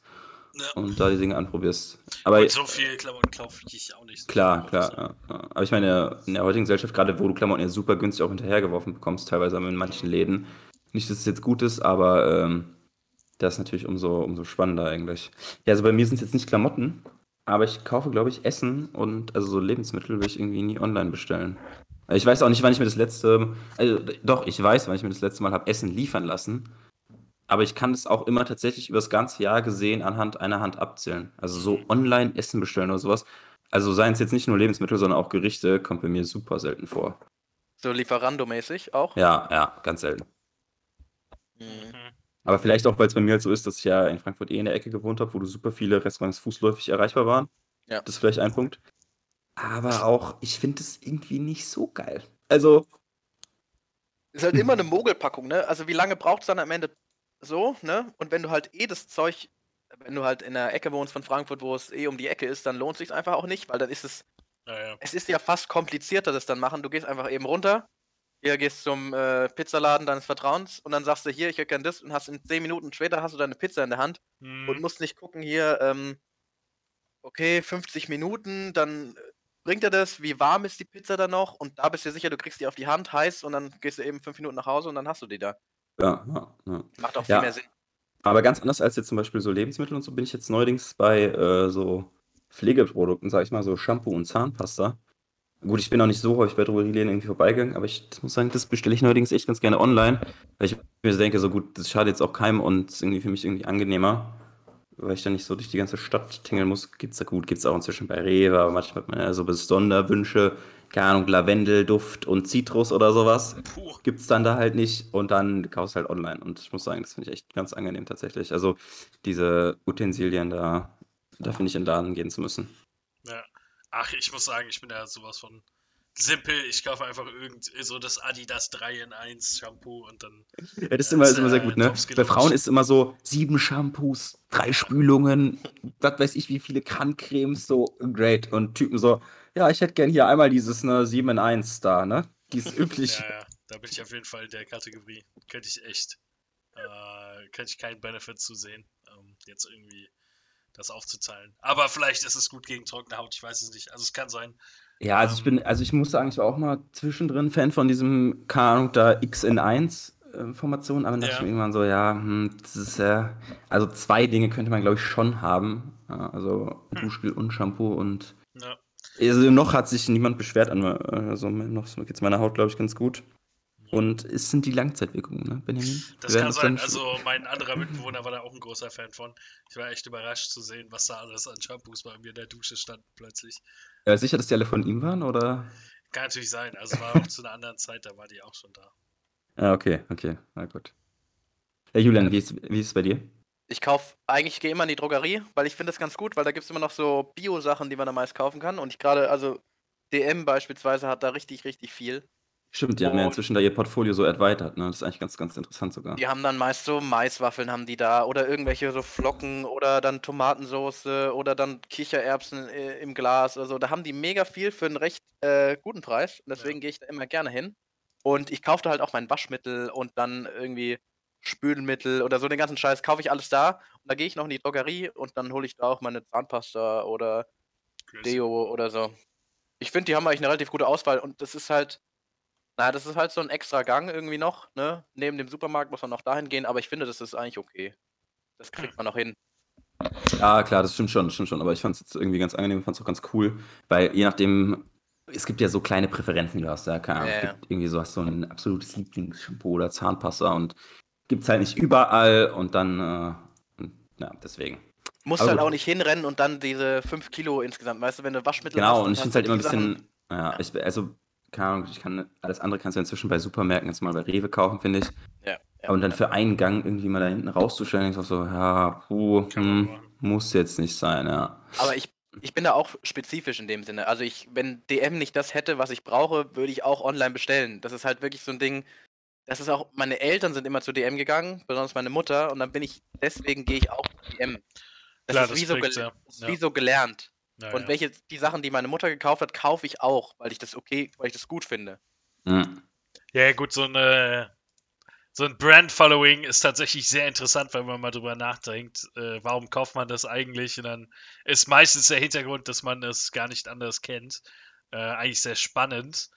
Ja. und da die Dinge anprobierst. Aber und so viel Klamotten kaufe ich auch nicht. Klar, ich klar. Ja, ja. Aber ich meine, in der heutigen Gesellschaft, gerade wo du Klamotten ja super günstig auch hinterhergeworfen bekommst, teilweise in manchen Läden. Nicht, dass es jetzt gut ist, aber ähm, das ist natürlich umso, umso spannender eigentlich. Ja, also bei mir sind es jetzt nicht Klamotten, aber ich kaufe, glaube ich, Essen und also so Lebensmittel will ich irgendwie nie online bestellen. Ich weiß auch nicht, wann ich mir das letzte, also doch, ich weiß, wann ich mir das letzte Mal habe Essen liefern lassen. Aber ich kann das auch immer tatsächlich über das ganze Jahr gesehen anhand einer Hand abzählen. Also so online Essen bestellen oder sowas. Also seien es jetzt nicht nur Lebensmittel, sondern auch Gerichte, kommt bei mir super selten vor. So Lieferando-mäßig auch. Ja, ja, ganz selten. Mhm. Mhm. Aber vielleicht auch, weil es bei mir halt so ist, dass ich ja in Frankfurt eh in der Ecke gewohnt habe, wo du super viele Restaurants fußläufig erreichbar waren. Ja. Das ist vielleicht ein Punkt. Aber auch, ich finde es irgendwie nicht so geil. Also, Ist halt immer eine Mogelpackung, ne? Also wie lange braucht es dann am Ende so, ne? Und wenn du halt eh das Zeug, wenn du halt in der Ecke wohnst von Frankfurt, wo es eh um die Ecke ist, dann lohnt sich einfach auch nicht, weil dann ist es, Ja, ja. es ist ja fast komplizierter, das dann machen. Du gehst einfach eben runter, hier gehst zum äh, Pizzaladen deines Vertrauens und dann sagst du hier, ich hätte gern das und hast in 10 Minuten später hast du deine Pizza in der Hand und Mhm. musst nicht gucken hier, ähm, okay, 50 Minuten, dann bringt er das, wie warm ist die Pizza dann noch und da bist du sicher, du kriegst die auf die Hand heiß und dann gehst du eben 5 Minuten nach Hause und dann hast du die da. Ja, ja, ja. Macht auch viel mehr Sinn. Aber ganz anders als jetzt zum Beispiel so Lebensmittel und so bin ich jetzt neuerdings bei äh, so Pflegeprodukten, sag ich mal, so Shampoo und Zahnpasta. Gut, ich bin auch nicht so häufig bei Drogerieläden irgendwie vorbeigegangen, aber ich muss sagen, das bestelle ich neuerdings echt ganz gerne online, weil ich mir denke, so gut, das schadet jetzt auch keinem und ist irgendwie für mich irgendwie angenehmer, weil ich dann nicht so durch die ganze Stadt tingeln muss. Gibt's da gut, gibt's auch inzwischen bei Rewe, aber manchmal hat man ja so Sonderwünsche, keine Ahnung, Lavendelduft und Zitrus oder sowas Puh. gibt es dann da halt nicht und dann kaufst du halt online. Und ich muss sagen, das finde ich echt ganz angenehm tatsächlich. Also diese Utensilien da dafür nicht in den Laden gehen zu müssen. Ja. Ach, ich muss sagen, ich bin ja sowas von simpel. Ich kaufe einfach irgend so das Adidas 3 in 1 Shampoo und dann. Ja, das ist immer, ist immer sehr gut, ne? Bei. Frauen ist immer so sieben Shampoos, drei Spülungen, was weiß ich, wie viele Krankcremes, so great. Und Typen so, ja, ich hätte gern hier einmal dieses ne, 7 in 1 da, ne? Die ist (laughs) üblich. Ja, ja, da bin ich auf jeden Fall in der Kategorie. Könnte ich echt, äh, könnte ich keinen Benefit zu sehen, ähm, jetzt irgendwie das aufzuzahlen. Aber vielleicht ist es gut gegen trockene Haut, ich weiß es nicht. Also es kann sein. Ja, also ich bin, also ich muss sagen, ich war auch mal zwischendrin Fan von diesem, keine Ahnung, da X in 1 äh, Formation, aber dann dachte Ja. ich mir irgendwann so, ja, hm, das ist ja, also zwei Dinge könnte man, glaube ich, schon haben. Also Hm. Duschgel und Shampoo und Ja, also noch hat sich niemand beschwert an, mir, also noch geht es meiner Haut, glaube ich, ganz gut. Und es sind die Langzeitwirkungen, ne, Benjamin? das kann sein. Also mein anderer Mitbewohner war da auch ein großer Fan von. Ich war echt überrascht zu sehen, was da alles an Shampoos bei mir in der Dusche stand plötzlich. Äh, sicher, dass die alle von ihm waren, oder? Kann natürlich sein. Also war auch zu einer anderen Zeit, da war die auch schon da. Ja, okay, okay, na gut. Ja, Julian, wie ist, wie ist es bei dir? Ich kaufe, eigentlich gehe immer in die Drogerie, weil ich finde das ganz gut, weil da gibt es immer noch so Bio-Sachen, die man da meist kaufen kann. Und ich gerade, also DM beispielsweise hat da richtig, richtig viel. Stimmt, die haben ja inzwischen da ihr Portfolio so erweitert, ne? Das ist eigentlich ganz, ganz interessant sogar. Die haben dann meist so Maiswaffeln haben die da oder irgendwelche so Flocken oder dann Tomatensoße oder dann Kichererbsen äh, im Glas. Also da haben die mega viel für einen recht äh, guten Preis. Und deswegen gehe ich da immer gerne hin. Und ich kaufe da halt auch mein Waschmittel und dann irgendwie Spülmittel oder so den ganzen Scheiß kaufe ich alles da. Und da gehe ich noch in die Drogerie und dann hole ich da auch meine Zahnpasta oder. Deo oder so. Ich finde, die haben eigentlich eine relativ gute Auswahl und das ist halt, naja, das ist halt so ein extra Gang irgendwie noch, ne? Neben dem Supermarkt muss man noch dahin gehen, aber ich finde, das ist eigentlich okay. Das kriegt man noch hin. Ja, klar, das stimmt schon, das stimmt schon. Aber ich fand es jetzt irgendwie ganz angenehm, fand es auch ganz cool, weil je nachdem, es gibt ja so kleine Präferenzen, die du hast, ja, keine Ahnung. Ja, ja. gibt irgendwie so hast du ein absolutes Lieblingsshampoo oder Zahnpasta und gibt es halt nicht überall und dann, äh, ja, deswegen. Musst Aber halt gut. auch nicht hinrennen und dann diese 5 Kilo insgesamt, weißt du, wenn du Waschmittel Genau, hast, und ich finde es halt immer ein bisschen, ja, ich, also, keine Ahnung, ich kann, alles andere kannst du inzwischen bei Supermärkten jetzt mal bei Rewe kaufen, finde ich. Ja, ja. Und dann für einen Gang irgendwie mal da hinten rauszustellen, ist auch so, ja, puh, hm, muss jetzt nicht sein, ja. Aber ich, ich bin da auch spezifisch in dem Sinne. Also ich, wenn DM nicht das hätte, was ich brauche, würde ich auch online bestellen. Das ist halt wirklich so ein Ding. Das ist auch, meine Eltern sind immer zu DM gegangen, besonders meine Mutter, und dann bin ich, deswegen gehe ich auch zu DM. Das Klar, ist, das wie, so ja. ist Ja. wie so gelernt. Ja, und welche, die Sachen, die meine Mutter gekauft hat, kaufe ich auch, weil ich das okay, weil ich das gut finde. Hm. Ja, ja, gut, so eine so ein Brand-Following ist tatsächlich sehr interessant, wenn man mal drüber nachdenkt, äh, warum kauft man das eigentlich? Und dann ist meistens der Hintergrund, dass man es gar nicht anders kennt. Äh, eigentlich sehr spannend,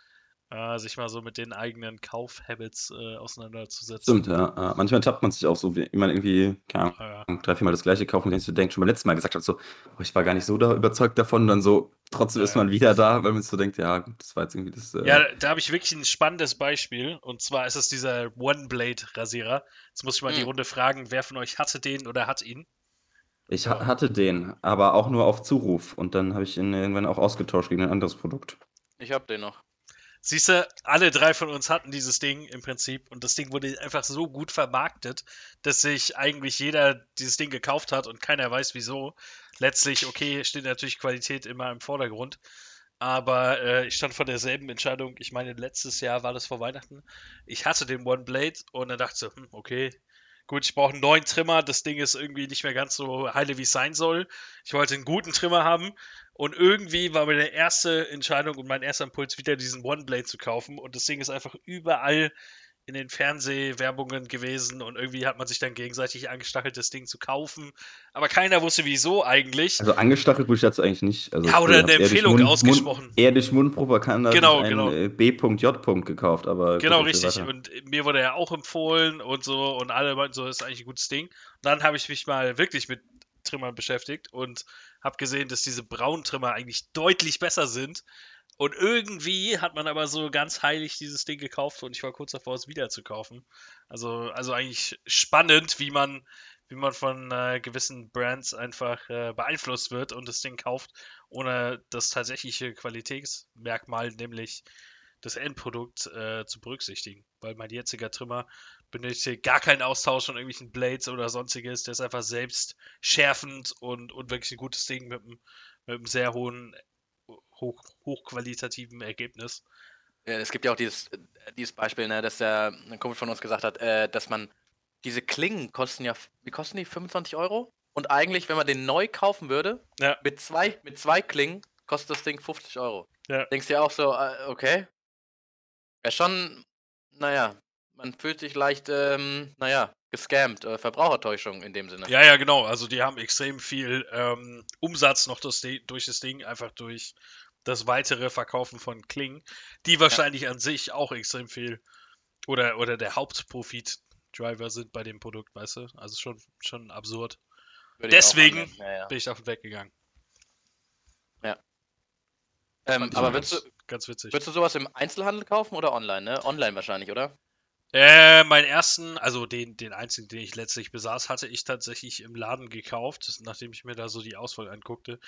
äh, sich mal so mit den eigenen Kaufhabits äh, auseinanderzusetzen. Stimmt, ja. ja. Manchmal tappt man sich auch so, wie man irgendwie, keine Ja, Ahnung, drei, viermal das gleiche kauft, und du denkst, schon beim letzten Mal gesagt hat, so, oh, ich war gar nicht so da überzeugt davon, dann so, trotzdem ist Ja. man wieder da, weil man so denkt, ja, gut, das war jetzt irgendwie das. Äh, Ja, da habe ich wirklich ein spannendes Beispiel. Und zwar ist es dieser One-Blade-Rasierer. Jetzt muss ich mal die Hm. Runde fragen, wer von euch hatte den oder hat ihn? ich ha hatte den, aber auch nur auf Zuruf, und dann habe ich ihn irgendwann auch ausgetauscht gegen ein anderes Produkt. Ich hab den noch. Siehst du, alle drei von uns hatten dieses Ding im Prinzip und das Ding wurde einfach so gut vermarktet, dass sich eigentlich jeder dieses Ding gekauft hat und keiner weiß wieso. Letztlich, okay, steht natürlich Qualität immer im Vordergrund, aber äh, ich stand vor derselben Entscheidung. Ich meine, letztes Jahr war das vor Weihnachten. Ich hatte den One Blade und dann dachte hm, okay, gut, ich brauche einen neuen Trimmer. Das Ding ist irgendwie nicht mehr ganz so heile, wie es sein soll. Ich wollte einen guten Trimmer haben und irgendwie war meine erste Entscheidung und mein erster Impuls, wieder diesen One Blade zu kaufen. Und das Ding ist einfach überall in den Fernsehwerbungen gewesen und irgendwie hat man sich dann gegenseitig angestachelt, das Ding zu kaufen. Aber keiner wusste wieso eigentlich. Also angestachelt wurde ich dazu eigentlich nicht. Also Ja, oder eine Empfehlung Mund- ausgesprochen. Mund, eher durch Mundpropaganda Genau, genau. äh, B.J. gekauft, aber Genau, richtig. weiter. Und mir wurde er auch empfohlen und so und alle meinten so, das ist eigentlich ein gutes Ding. Und dann habe ich mich mal wirklich mit Trimmern beschäftigt und habe gesehen, dass diese braunen Trimmer eigentlich deutlich besser sind. Und irgendwie hat man aber so ganz heilig dieses Ding gekauft und ich war kurz davor, es wieder zu kaufen. Also, also eigentlich spannend, wie man, wie man von äh, gewissen Brands einfach äh, beeinflusst wird und das Ding kauft, ohne das tatsächliche Qualitätsmerkmal, nämlich das Endprodukt, äh, zu berücksichtigen. Weil mein jetziger Trimmer benötigt gar keinen Austausch von irgendwelchen Blades oder sonstiges. Der ist einfach selbst schärfend und, und wirklich ein gutes Ding mit einem, mit einem sehr hohen, hoch, hochqualitativen Ergebnis. Es gibt ja auch dieses, äh, dieses Beispiel, ne, dass der ein Kumpel von uns gesagt hat, äh, dass man diese Klingen kosten ja, wie kosten die? 25 Euro? Und eigentlich, wenn man den neu kaufen würde, Ja. mit, zwei, mit zwei Klingen, kostet das Ding 50 Euro. Ja. Denkst du ja auch so, äh, okay. Ja, schon, naja, man fühlt sich leicht, ähm, naja, gescammt, äh, Verbrauchertäuschung in dem Sinne. Ja, ja, genau. Also die haben extrem viel ähm, Umsatz noch das, durch das Ding, einfach durch das weitere Verkaufen von Klingen, die wahrscheinlich an sich auch extrem viel oder, oder der Hauptprofit-Driver sind bei dem Produkt, weißt du? Also schon, schon absurd. Würde deswegen ja, ja. Bin ich davon weggegangen. Ähm, Fand ich aber ganz, würdest du, ganz witzig. würdest du sowas im Einzelhandel kaufen oder online, ne? Online wahrscheinlich, oder? Äh, meinen ersten, also den, den einzigen, den ich letztlich besaß, hatte ich tatsächlich im Laden gekauft, nachdem ich mir da so die Auswahl anguckte.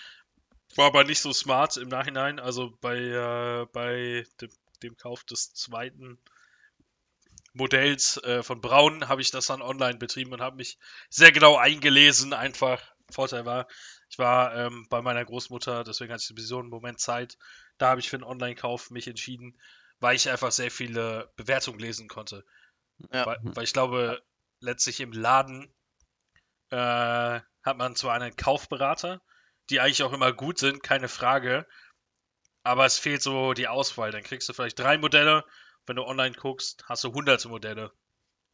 War aber nicht so smart im Nachhinein. Also bei, äh, bei dem, dem Kauf des zweiten Modells äh, von Braun habe ich das dann online betrieben und habe mich sehr genau eingelesen. Einfach Vorteil war, ich war ähm, bei meiner Großmutter, deswegen hatte ich sowieso einen Moment Zeit. Da habe ich für einen Online-Kauf mich entschieden, weil ich einfach sehr viele Bewertungen lesen konnte. Ja. Weil, weil ich glaube, letztlich im Laden äh, hat man zwar einen Kaufberater, die eigentlich auch immer gut sind, keine Frage, aber es fehlt so die Auswahl. Dann kriegst du vielleicht drei Modelle, wenn du online guckst, hast du hunderte Modelle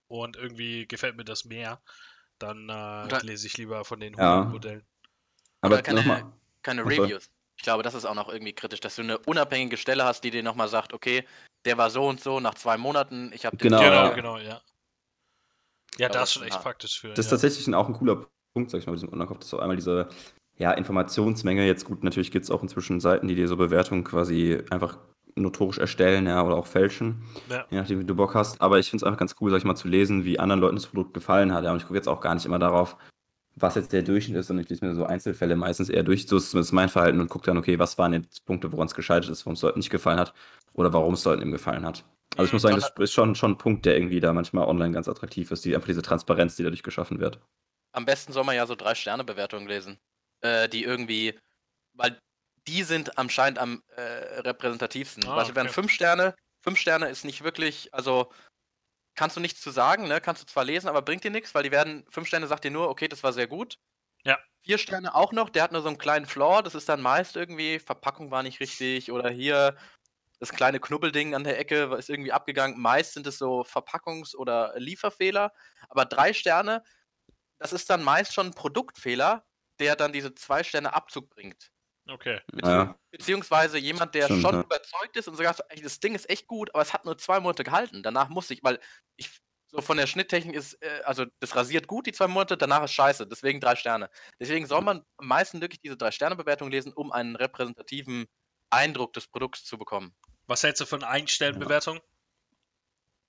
und irgendwie gefällt mir das mehr. Dann äh, da- lese ich lieber von den Ja. 100 Modellen. Aber Oder keine, keine. Reviews. Ich glaube, das ist auch noch irgendwie kritisch, dass du eine unabhängige Stelle hast, die dir nochmal sagt, okay, der war so und so nach zwei Monaten, ich habe Genau, genau, ja. genau, ja. Ja, das ist schon echt praktisch für. Das ist ja. tatsächlich auch ein cooler Punkt, sag ich mal, bei diesem Online-Kauf, dass so einmal diese ja, Informationsmenge jetzt gut, natürlich gibt es auch inzwischen Seiten, die dir so Bewertungen quasi einfach notorisch erstellen, ja, oder auch fälschen, Ja. je nachdem, wie du Bock hast. Aber ich finde es einfach ganz cool, sag ich mal, zu lesen, wie anderen Leuten das Produkt gefallen hat. Ja, und ich gucke jetzt auch gar nicht immer darauf, was jetzt der Durchschnitt ist, sondern ich lese mir so Einzelfälle meistens eher durch. So ist zumindest mein Verhalten und gucke dann, okay, was waren jetzt Punkte, woran es gescheitert ist, warum es Leuten nicht gefallen hat oder warum es Leuten eben gefallen hat. Also ich muss sagen, das ist schon, schon ein Punkt, der irgendwie da manchmal online ganz attraktiv ist, die, einfach diese Transparenz, die dadurch geschaffen wird. Am besten soll man ja so drei Sterne-Bewertungen lesen, äh, die irgendwie, weil die sind anscheinend am äh, repräsentativsten. Ah, wären okay. fünf Sterne. Fünf Sterne ist nicht wirklich, also kannst du nichts zu sagen, ne? Kannst du zwar lesen, aber bringt dir nichts, weil die werden, fünf Sterne sagt dir nur, okay, das war sehr gut. Ja. Vier Sterne auch noch, der hat nur so einen kleinen Flaw, das ist dann meist irgendwie, Verpackung war nicht richtig oder hier das kleine Knubbelding an der Ecke ist irgendwie abgegangen. Meist sind es so Verpackungs- oder Lieferfehler, aber drei Sterne, das ist dann meist schon ein Produktfehler, der dann diese zwei Sterne Abzug bringt. Okay. Bezieh Ja. Beziehungsweise jemand, der Stimmt, schon ja. überzeugt ist und sagt, ey, das Ding ist echt gut, aber es hat nur zwei Monate gehalten. Danach muss ich, weil ich so von der Schnitttechnik ist, äh, also das rasiert gut die zwei Monate, danach ist scheiße, deswegen drei Sterne. Deswegen soll man am meisten wirklich diese drei Sterne Bewertung lesen, um einen repräsentativen Eindruck des Produkts zu bekommen. Was hältst du von Ein-Stern-Bewertung?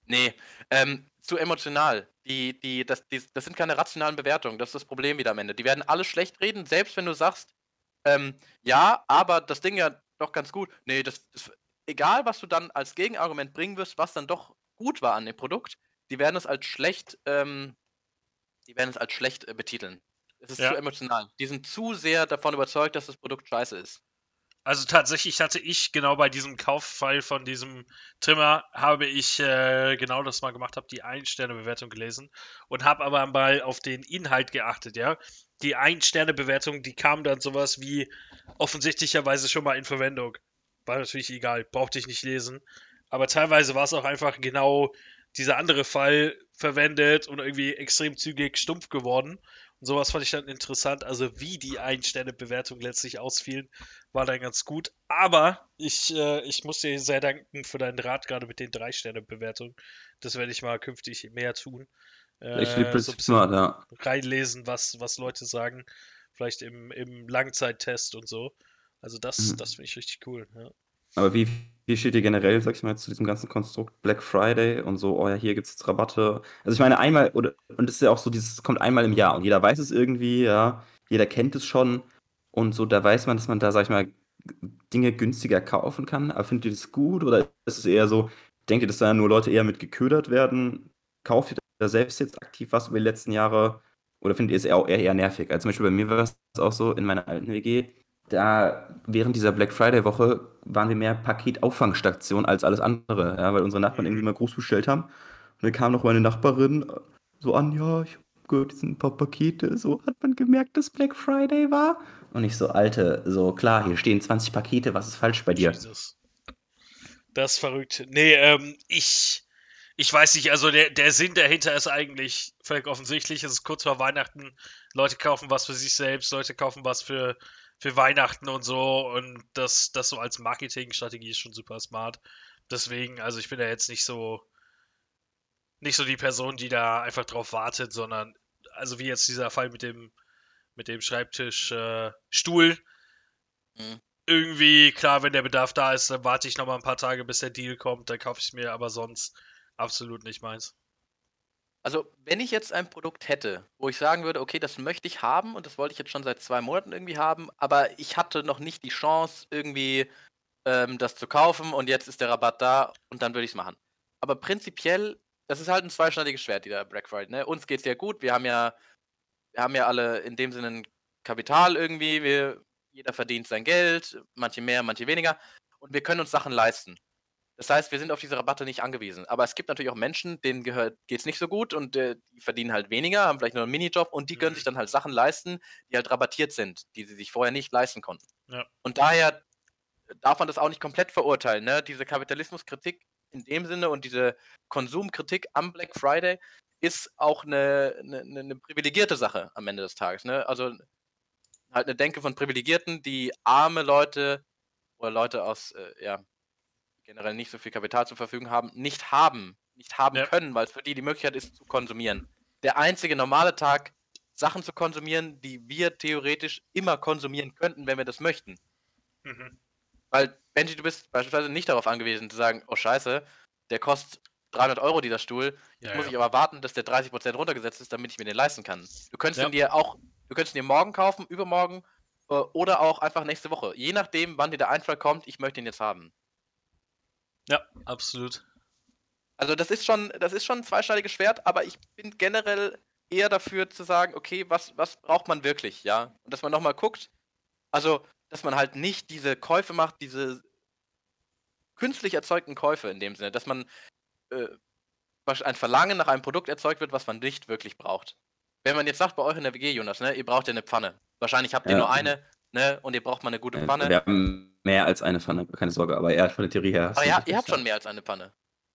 Nee, ähm, zu emotional. Die, die, das, die, das sind keine rationalen Bewertungen, das ist das Problem wieder am Ende. Die werden alle schlecht reden, selbst wenn du sagst, ähm, ja, aber das Ding ja doch ganz gut. Nee, das, das, egal was du dann als Gegenargument bringen wirst, was dann doch gut war an dem Produkt, die werden es als schlecht, ähm, die werden es als schlecht äh, betiteln. Es ist Ja. zu emotional. Die sind zu sehr davon überzeugt, dass das Produkt scheiße ist. Also tatsächlich hatte ich genau bei diesem Kauffall von diesem Trimmer, habe ich äh, genau das mal gemacht, habe die Ein-Sterne-Bewertung gelesen und habe aber mal auf den Inhalt geachtet, ja. Die Ein-Sterne-Bewertung, die kam dann sowas wie offensichtlicherweise schon mal in Verwendung. War natürlich egal, brauchte ich nicht lesen. Aber teilweise war es auch einfach genau dieser andere Fall verwendet und irgendwie extrem zügig stumpf geworden. Und sowas fand ich dann interessant. Also wie die Ein-Sterne-Bewertung letztlich ausfielen, war dann ganz gut. Aber ich, äh, ich muss dir sehr danken für deinen Rat, gerade mit den Drei-Sterne-Bewertungen. Das werde ich mal künftig mehr tun. Äh, Ich liebe so smart, ja. reinlesen, was, was Leute sagen. Vielleicht im, im Langzeittest und so. Also das, Mhm. das finde ich richtig cool. Ja. Aber wie, wie steht ihr generell, sag ich mal, zu diesem ganzen Konstrukt Black Friday und so, oh ja, hier gibt es jetzt Rabatte. Also ich meine, einmal, oder, und es ist ja auch so, dieses kommt einmal im Jahr und jeder weiß es irgendwie, ja, jeder kennt es schon und so, da weiß man, dass man da, sag ich mal, Dinge günstiger kaufen kann. Aber findet ihr das gut oder ist es eher so, denkt ihr, dass da nur Leute eher mit geködert werden? Kauft ihr da selbst jetzt aktiv was über die letzten Jahre oder findet ihr es eher, eher, eher nervig? Also zum Beispiel bei mir war es auch so in meiner alten WG, da während dieser Black Friday-Woche waren wir mehr Paketauffangstation als alles andere, ja, weil unsere Nachbarn irgendwie mal groß bestellt haben. Und dann kam noch meine Nachbarin so an, ja, ich habe gehört, es sind ein paar Pakete. So hat man gemerkt, dass Black Friday war. Und ich so, Alte, so klar, hier stehen 20 Pakete, was ist falsch bei dir? Jesus. Das ist verrückt. Nee, ähm, ich, ich weiß nicht, also der, der Sinn dahinter ist eigentlich völlig offensichtlich. Es ist kurz vor Weihnachten. Leute kaufen was für sich selbst, Leute kaufen was für, für Weihnachten und so. Und das, das so als Marketingstrategie ist schon super smart. Deswegen, also ich bin da jetzt nicht so, nicht so die Person, die da einfach drauf wartet, sondern, also wie jetzt dieser Fall mit dem, mit dem Schreibtisch äh, Stuhl. Mhm. Irgendwie, klar, wenn der Bedarf da ist, dann warte ich noch mal ein paar Tage, bis der Deal kommt, dann kaufe ich es mir, aber sonst absolut nicht meins. Also, wenn ich jetzt ein Produkt hätte, wo ich sagen würde, okay, das möchte ich haben und das wollte ich jetzt schon seit zwei Monaten irgendwie haben, aber ich hatte noch nicht die Chance, irgendwie ähm, das zu kaufen und jetzt ist der Rabatt da und dann würde ich es machen. Aber prinzipiell, das ist halt ein zweischneidiges Schwert, dieser Black Friday. Ne? Uns geht es ja gut, wir haben ja, wir haben ja alle in dem Sinne Kapital irgendwie, wir, jeder verdient sein Geld, manche mehr, manche weniger und wir können uns Sachen leisten. Das heißt, wir sind auf diese Rabatte nicht angewiesen. Aber es gibt natürlich auch Menschen, denen geht es nicht so gut und äh, die verdienen halt weniger, haben vielleicht nur einen Minijob und die können sich mhm. dann halt Sachen leisten, die halt rabattiert sind, die sie sich vorher nicht leisten konnten. Ja. Und daher darf man das auch nicht komplett verurteilen. Ne? Diese Kapitalismuskritik in dem Sinne und diese Konsumkritik am Black Friday ist auch eine, eine, eine privilegierte Sache am Ende des Tages. Ne? Also halt eine Denke von Privilegierten, die arme Leute oder Leute aus äh, ja, generell nicht so viel Kapital zur Verfügung haben, nicht haben, nicht haben ja. können, weil es für die die Möglichkeit ist zu konsumieren. Der einzige normale Tag, Sachen zu konsumieren, die wir theoretisch immer konsumieren könnten, wenn wir das möchten. Mhm. Weil, Benji, du bist beispielsweise nicht darauf angewiesen zu sagen, oh scheiße, der kostet 300 Euro, dieser Stuhl. Jetzt ja, muss ja. ich aber warten, dass der 30% runtergesetzt ist, damit ich mir den leisten kann. Du könntest ihn dir auch, du könntest ihn dir morgen kaufen, übermorgen äh, oder auch einfach nächste Woche. Je nachdem, wann dir der Einfall kommt, ich möchte ihn jetzt haben. Ja, absolut. Also das ist schon, das ist schon ein zweischneidiges Schwert, aber ich bin generell eher dafür zu sagen, okay, was, was braucht man wirklich, ja? Und dass man nochmal guckt, also, dass man halt nicht diese Käufe macht, diese künstlich erzeugten Käufe in dem Sinne, dass man äh, ein Verlangen nach einem Produkt erzeugt wird, was man nicht wirklich braucht. Wenn man jetzt sagt, bei euch in der WG, Jonas, ne, ihr braucht ja eine Pfanne. Wahrscheinlich habt ihr ja. nur eine, ne, und ihr braucht mal eine gute Pfanne. Wir haben mehr als eine Pfanne, keine Sorge, aber eher von der Theorie her. Aber ja, ihr habt schon mehr als eine Pfanne.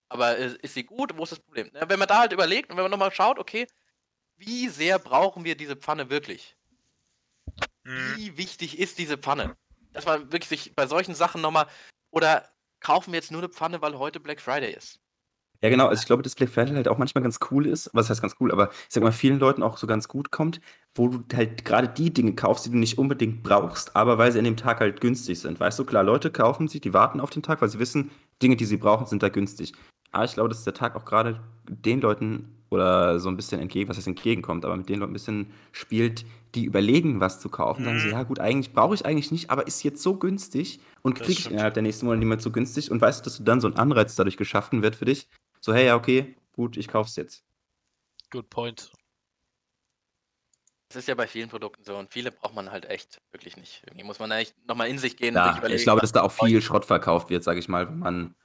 Aber ist, ist sie gut? Wo ist das Problem? Wenn man da halt überlegt und wenn man nochmal schaut, okay, wie sehr brauchen wir diese Pfanne wirklich? Mhm. Wie wichtig ist diese Pfanne? Dass man wirklich sich bei solchen Sachen nochmal. Oder kaufen wir jetzt nur eine Pfanne, weil heute Black Friday ist? Ja, genau. Also ich glaube, dass Black Friday halt auch manchmal ganz cool ist. Was heißt ganz cool? Aber ich sag mal, vielen Leuten auch so ganz gut kommt, wo du halt gerade die Dinge kaufst, die du nicht unbedingt brauchst, aber weil sie an dem Tag halt günstig sind. Weißt du, klar, Leute kaufen sich, die warten auf den Tag, weil sie wissen, Dinge, die sie brauchen, sind da günstig. Aber ich glaube, dass der Tag auch gerade den Leuten oder so ein bisschen entgegen, was heißt entgegenkommt, aber mit den Leuten ein bisschen spielt, die überlegen, was zu kaufen. Mhm. Sagen sie, ja gut, eigentlich brauche ich eigentlich nicht, aber ist jetzt so günstig und kriege ich innerhalb der nächsten Monate nicht mehr so günstig und weißt du, dass du dann so ein Anreiz dadurch geschaffen wird für dich, so, hey, ja, okay, gut, ich kauf's jetzt. Good point. Das ist ja bei vielen Produkten so und viele braucht man halt echt wirklich nicht. Irgendwie muss man eigentlich nochmal in sich gehen. Ja, ich glaube, dass da auch viel Schrott verkauft wird, sage ich mal, wenn man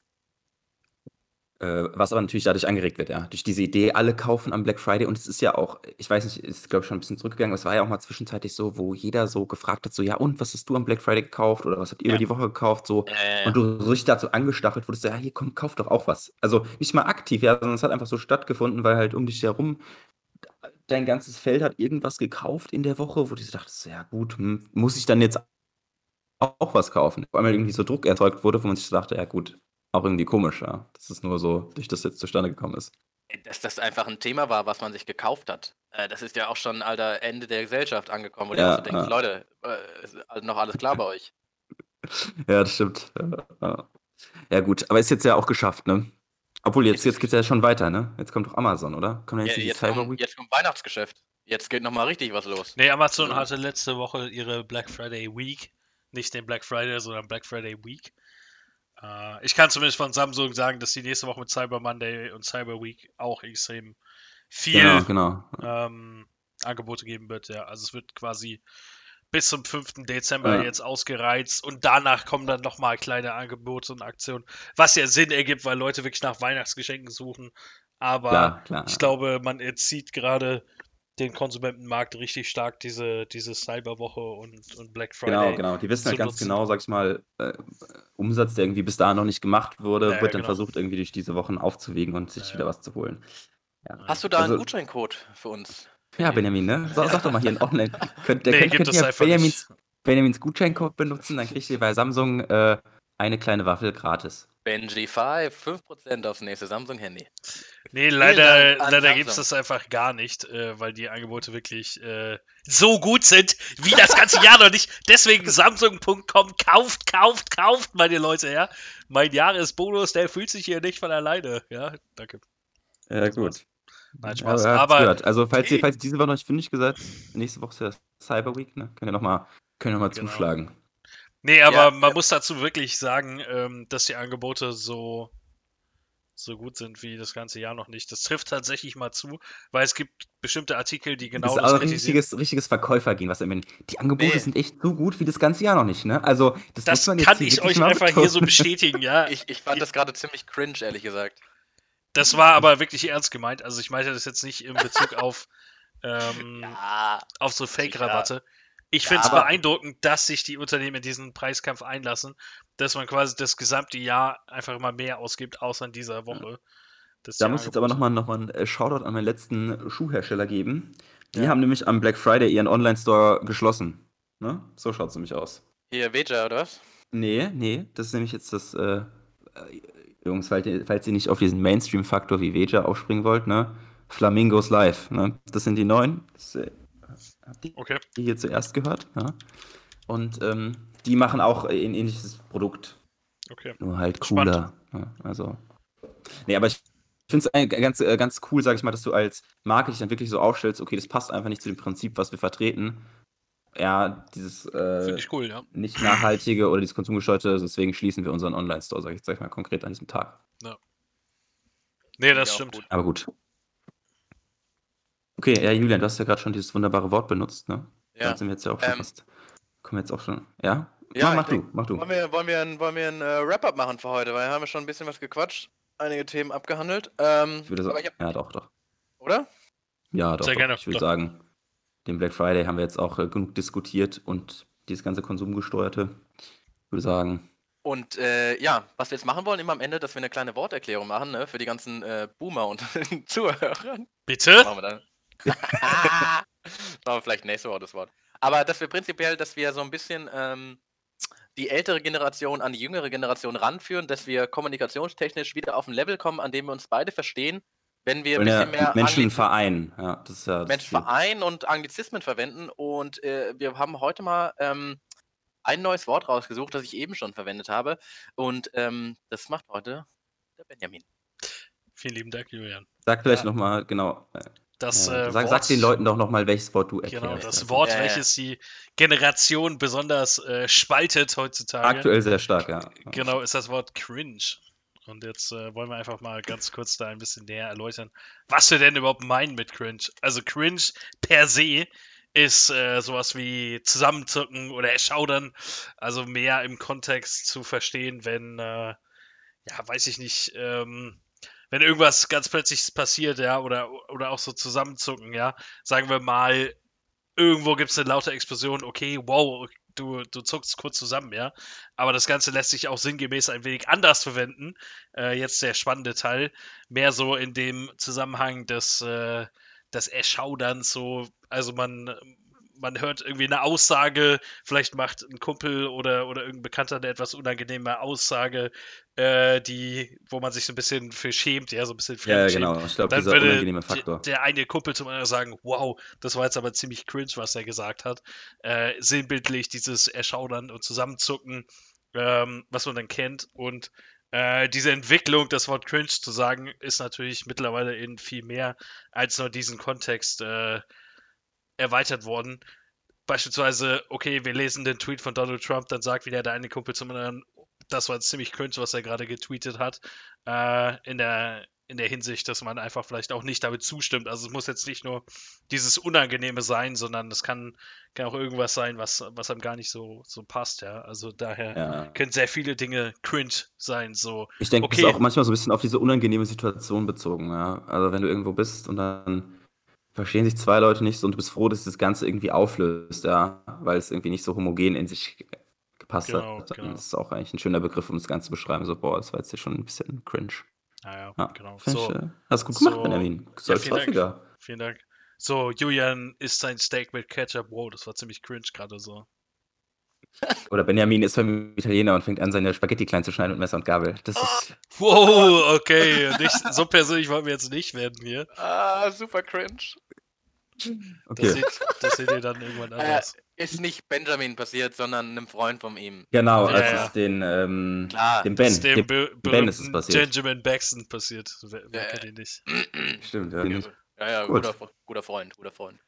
äh, was aber natürlich dadurch angeregt wird, ja. Durch diese Idee, alle kaufen am Black Friday und es ist ja auch, ich weiß nicht, ist glaube ich schon ein bisschen zurückgegangen, aber es war ja auch mal zwischenzeitlich so, wo jeder so gefragt hat, so, ja und, was hast du am Black Friday gekauft oder was habt ihr ja. über die Woche gekauft, so. Ja, und du richtig dazu angestachelt wurdest, so, ja, hier komm, kauf doch auch was. Also nicht mal aktiv, ja, sondern es hat einfach so stattgefunden, weil halt um dich herum dein ganzes Feld hat irgendwas gekauft in der Woche, wo du dachtest, ja gut, hm, muss ich dann jetzt auch was kaufen? Vor allem irgendwie so Druck erzeugt wurde, wo man sich dachte, ja gut, auch irgendwie komisch, ja. Dass es nur so durch das jetzt zustande gekommen ist. Dass das einfach ein Thema war, was man sich gekauft hat. Äh, das ist ja auch schon, Alter, Ende der Gesellschaft angekommen, wo ja, du so denkst, ja. Leute, äh, ist noch alles klar bei (laughs) euch. ja, das stimmt. Ja, ja, gut, aber ist jetzt ja auch geschafft, ne? Obwohl, jetzt, jetzt geht es ja schon weiter, ne? Jetzt kommt doch Amazon, oder? Kommt jetzt, ja, jetzt, kommt, jetzt kommt Weihnachtsgeschäft. Jetzt geht nochmal richtig was los. Nee, Amazon hatte letzte Woche ihre Black Friday Week. Nicht den Black Friday, sondern Black Friday Week. Äh, ich kann zumindest von Samsung sagen, dass die nächste Woche mit Cyber Monday und Cyber Week auch extrem viel Genau, genau. ähm, Angebote geben wird. Ja, also es wird quasi bis zum 5. Dezember Ja. jetzt ausgereizt und danach kommen dann nochmal kleine Angebote und Aktionen, was ja Sinn ergibt, weil Leute wirklich nach Weihnachtsgeschenken suchen. Aber Klar, klar. ich glaube, man erzieht gerade den Konsumentenmarkt richtig stark, diese, diese Cyberwoche und, und Black Friday. Genau, genau. Die wissen zu halt ganz nutzen. genau, sag ich mal, äh, Umsatz, der irgendwie bis dahin noch nicht gemacht wurde, Ja, ja, wird dann genau. versucht, irgendwie durch diese Wochen aufzuwiegen und sich Ja, wieder ja. was zu holen. Ja, Hast du da Also- einen Gutscheincode für uns? ja Benjamin, ne? Sag, sag doch mal hier in online. (laughs) Könnt, der Nee, könnt, könnt ihr Benjamins, Benjamins Gutscheincode benutzen, dann kriegt ihr bei Samsung äh, eine kleine Waffel gratis. Benji5, 5% aufs nächste Samsung-Handy. Nee, leider, leider gibt es das einfach gar nicht, äh, weil die Angebote wirklich äh, so gut sind, wie das ganze Jahr noch nicht. Deswegen (laughs) Samsung.com, kauft, kauft, kauft, meine Leute, ja. Mein Jahresbonus, der fühlt sich hier nicht von alleine. Ja, danke. Ja, Das gut. war's. Nein, Ja, Spaß. habt's Aber gehört. Also, falls ihr, falls ihr diese Woche noch nicht fündig gesagt, nächste Woche ist ja Cyber Week, ne? Könnt ihr nochmal noch mal Genau. zuschlagen. Nee, aber Ja, man äh, muss dazu wirklich sagen, ähm, dass die Angebote so, so gut sind wie das ganze Jahr noch nicht. Das trifft tatsächlich mal zu, weil es gibt bestimmte Artikel, die genau das ist das auch ein kritisieren. richtiges, richtiges Verkäufergehen, was ihr meint. Die Angebote Nee. sind echt so gut wie das ganze Jahr noch nicht, ne? Also, das, Das muss man jetzt kann ich euch mal einfach hier so betonen. bestätigen, ja. Ich, ich fand das gerade ziemlich cringe, ehrlich gesagt. Das war aber wirklich ernst gemeint. Also ich meinte das jetzt nicht in Bezug auf, (laughs) ähm, Ja, auf so Fake-Rabatte. Ich Ja, finde es beeindruckend, dass sich die Unternehmen in diesen Preiskampf einlassen, dass man quasi das gesamte Jahr einfach mal mehr ausgibt, außer in dieser Woche. Das Da muss ich jetzt aber nochmal noch mal einen äh, Shoutout an meinen letzten Schuhhersteller geben. Die Ja. haben nämlich am Black Friday ihren Online-Store geschlossen. Ne? So schaut es nämlich aus. hier, Veja, oder was? Nee, nee, das ist nämlich jetzt das, äh, äh, Jungs, falls ihr, falls ihr nicht auf diesen Mainstream-Faktor wie Veja aufspringen wollt, ne? Flamingos Live, ne? Das sind die neuen. Das, äh, habt ihr Okay. hier zuerst gehört, ja? Und ähm, die machen auch ein ähnliches Produkt, Okay. nur halt cooler. Ja, also. Nee, aber ich finde es ganz, äh, ganz cool, sag ich mal, dass du als Marke dich dann wirklich so aufstellst, okay, das passt einfach nicht zu dem Prinzip, was wir vertreten. Ja, dieses äh, Finde ich cool, ja. nicht nachhaltige oder dieses konsumgesteuerte, deswegen schließen wir unseren Online-Store, sag ich, sag ich mal konkret an diesem Tag. Nee, das Ja, stimmt. gut. Aber gut. Okay, ja, Julian, du hast ja gerade schon dieses wunderbare Wort benutzt, ne? Ja. Damit sind wir jetzt ja auch schon Ähm, fast. Kommen wir jetzt auch schon. Ja? Ja, mach, mach ich du, denk- mach du. Wollen wir, wollen wir ein, wollen wir ein äh, Wrap-Up machen für heute? Weil wir haben ja schon ein bisschen was gequatscht, einige Themen abgehandelt. Ähm, Ich würde sagen, ich hab, ja, doch, doch. oder? Ja, doch, Sehr doch. gerne, Ich würde sagen, den Black Friday haben wir jetzt auch äh, genug diskutiert und dieses ganze Konsumgesteuerte. Ich würde sagen, Und äh, ja, was wir jetzt machen wollen, immer am Ende, dass wir eine kleine Worterklärung machen, ne, für die ganzen äh, Boomer und (laughs) den Zuhörern. Bitte? Machen wir dann. (laughs) machen wir vielleicht nächste Woche das Wort. Aber dass wir prinzipiell, dass wir so ein bisschen ähm, die ältere Generation an die jüngere Generation ranführen, dass wir kommunikationstechnisch wieder auf ein Level kommen, an dem wir uns beide verstehen, wenn wir ein bisschen mehr Menschen vereinen. Ja, das ist ja das Menschen Ziel. vereinen und Anglizismen verwenden. Und äh, wir haben heute mal ähm, ein neues Wort rausgesucht, das ich eben schon verwendet habe. Und ähm, das macht heute der Benjamin. Vielen lieben Dank, Julian. Sag vielleicht Ja. nochmal, genau. Das, ja, äh, sag, Wort, sag den Leuten doch nochmal, welches Wort du erklärst. Genau, das Also, Wort, Ja, ja. welches die Generation besonders äh, spaltet heutzutage. Aktuell sehr stark, ja. Genau, ist das Wort cringe. Und jetzt äh, wollen wir einfach mal ganz kurz da ein bisschen näher erläutern, was wir denn überhaupt meinen mit cringe. Also cringe per se ist äh, sowas wie zusammenzucken oder erschaudern. Also mehr im Kontext zu verstehen, wenn, äh, ja, weiß ich nicht, ähm, wenn irgendwas ganz plötzlich passiert, ja, oder, oder auch so zusammenzucken, ja. Sagen wir mal, irgendwo gibt es eine laute Explosion, okay, wow, du, du zuckst kurz zusammen, ja. Aber das Ganze lässt sich auch sinngemäß ein wenig anders verwenden. Äh, jetzt der spannende Teil. Mehr so in dem Zusammenhang des, äh, des Erschauderns, so, also man, man hört irgendwie eine Aussage, vielleicht macht ein Kumpel oder, oder irgendein Bekannter eine etwas unangenehme Aussage, äh, die, wo man sich so ein bisschen für schämt, ja, so ein bisschen Ja, ja, genau. Ich glaube, dieser würde unangenehme der- Faktor. Der eine Kumpel zum anderen sagen, wow, das war jetzt aber ziemlich cringe, was er gesagt hat. Äh, sinnbildlich dieses Erschaudern und Zusammenzucken, ähm, was man dann kennt. Und äh, diese Entwicklung, das Wort cringe zu sagen, ist natürlich mittlerweile in viel mehr als nur diesen Kontext äh, erweitert worden. Beispielsweise, okay, wir lesen den Tweet von Donald Trump, dann sagt wieder der eine Kumpel zum anderen, das war ziemlich cringe, was er gerade getweetet hat. Äh, in der in der Hinsicht, dass man einfach vielleicht auch nicht damit zustimmt. Also es muss jetzt nicht nur dieses Unangenehme sein, sondern es kann, kann auch irgendwas sein, was, was einem gar nicht so, so passt, ja. Also daher Ja. können sehr viele Dinge cringe sein. So, Ich denke, das Okay. ist auch manchmal so ein bisschen auf diese unangenehme Situation bezogen, ja. Also wenn du irgendwo bist und dann verstehen sich zwei Leute nicht so und du bist froh, dass das Ganze irgendwie auflöst, ja, weil es irgendwie nicht so homogen in sich ge- gepasst Genau, hat. Dann genau. ist auch eigentlich ein schöner Begriff, um das Ganze zu beschreiben. So, boah, das war jetzt hier schon ein bisschen cringe. naja, Ja, genau. So, ich, äh, hast gut gemacht, so- Benjamin. Ja, vielen Dank. häufiger. vielen Dank. So, Julian isst sein Steak mit Ketchup. Wow, das war ziemlich cringe gerade so. Oder Benjamin ist beim Italiener und fängt an, seine Spaghetti klein zu schneiden mit Messer und Gabel. Das ist. Wow, okay. Nicht, so persönlich wollen wir jetzt nicht werden hier. Ah, super cringe. Das, Okay. seht, das seht ihr dann irgendwann Äh, anders. ist nicht Benjamin passiert, sondern einem Freund von ihm. Genau, Ja, als ja. es den, ähm, Klar. dem Das Ben. ist dem Dem, be Ben ist es passiert. Benjamin Baxton passiert. Wer, wer Äh. kennt ihn nicht? (clears throat) stimmt, ja. Ja, ja, Gut. guter, guter Freund, guter Freund.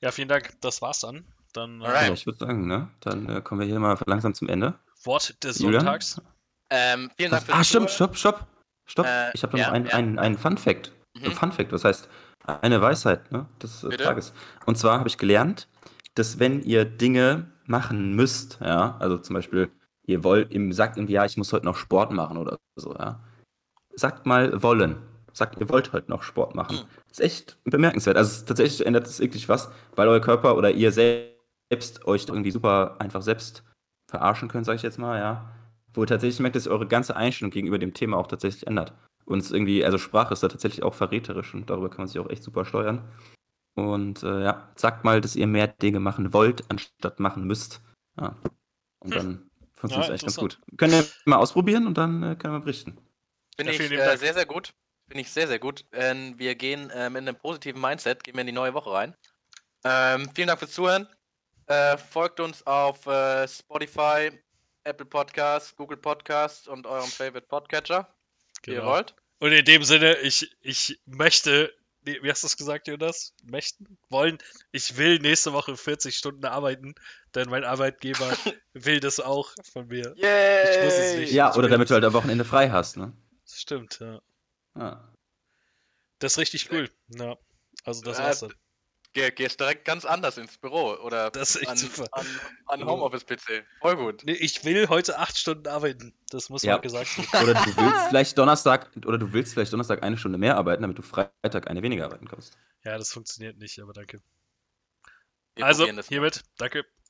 Ja, vielen Dank. Das war's dann. Dann äh, Alright. Ja, ich würde sagen, ne? Dann äh, kommen wir hier mal langsam zum Ende. Wort des Julian? Sonntags. Ähm, vielen Dank fürs Ah, stimmt, stopp, stopp. Stopp. Äh, ich habe ja, noch einen, ja. einen, einen Fun Fact. Mhm. Ein Fun Fact, was heißt eine Weisheit ne, des äh, Bitte? Tages. Und zwar habe ich gelernt, dass wenn ihr Dinge machen müsst, ja, also zum Beispiel, ihr wollt, ihr sagt irgendwie, ja, ich muss heute noch Sport machen oder so, ja. Sagt mal wollen. Sagt, ihr wollt heute noch Sport machen. Mhm. Das ist echt bemerkenswert. Also tatsächlich ändert es wirklich was, weil euer Körper oder ihr selbst euch irgendwie super einfach selbst verarschen könnt, sage ich jetzt mal, ja. Wo ihr tatsächlich merkt, dass ihr eure ganze Einstellung gegenüber dem Thema auch tatsächlich ändert. Und es irgendwie, also Sprache ist da tatsächlich auch verräterisch und darüber kann man sich auch echt super steuern. Und äh, ja, sagt mal, dass ihr mehr Dinge machen wollt, anstatt machen müsst. Ja. Und Hm. dann funktioniert es Ja, echt ganz gut. Könnt ihr mal ausprobieren und dann äh, können wir berichten. Finde Ja, ich äh, sehr, sehr gut. Finde ich sehr, sehr gut. Ähm, wir gehen äh, mit einem positiven Mindset, gehen wir in die neue Woche rein. Ähm, vielen Dank fürs Zuhören. Äh, folgt uns auf äh, Spotify, Apple Podcasts, Google Podcasts und eurem Favorite Podcatcher, wie ihr Genau. wollt. Und in dem Sinne, ich, ich möchte, nee, wie hast du es gesagt, Jonas? Möchten? Wollen? Ich will nächste Woche 40 Stunden arbeiten, denn mein Arbeitgeber (laughs) will das auch von mir. Yay! Ich muss es nicht. Ja, oder damit du halt am Wochenende frei hast, ne? Das stimmt, ja. Ja. Das ist richtig cool. Ja. Also das Äh, war's dann. Geh, gehst direkt ganz anders ins Büro oder Das ist an, super. an, an Ja. Homeoffice-PC. Voll gut. Nee, ich will heute acht Stunden arbeiten. Das muss Ja. mal gesagt werden. Oder du (laughs) willst vielleicht Donnerstag, oder du willst vielleicht Donnerstag eine Stunde mehr arbeiten, damit du Freitag eine weniger arbeiten kannst. Ja, das funktioniert nicht, aber danke. Wir also, hiermit, danke.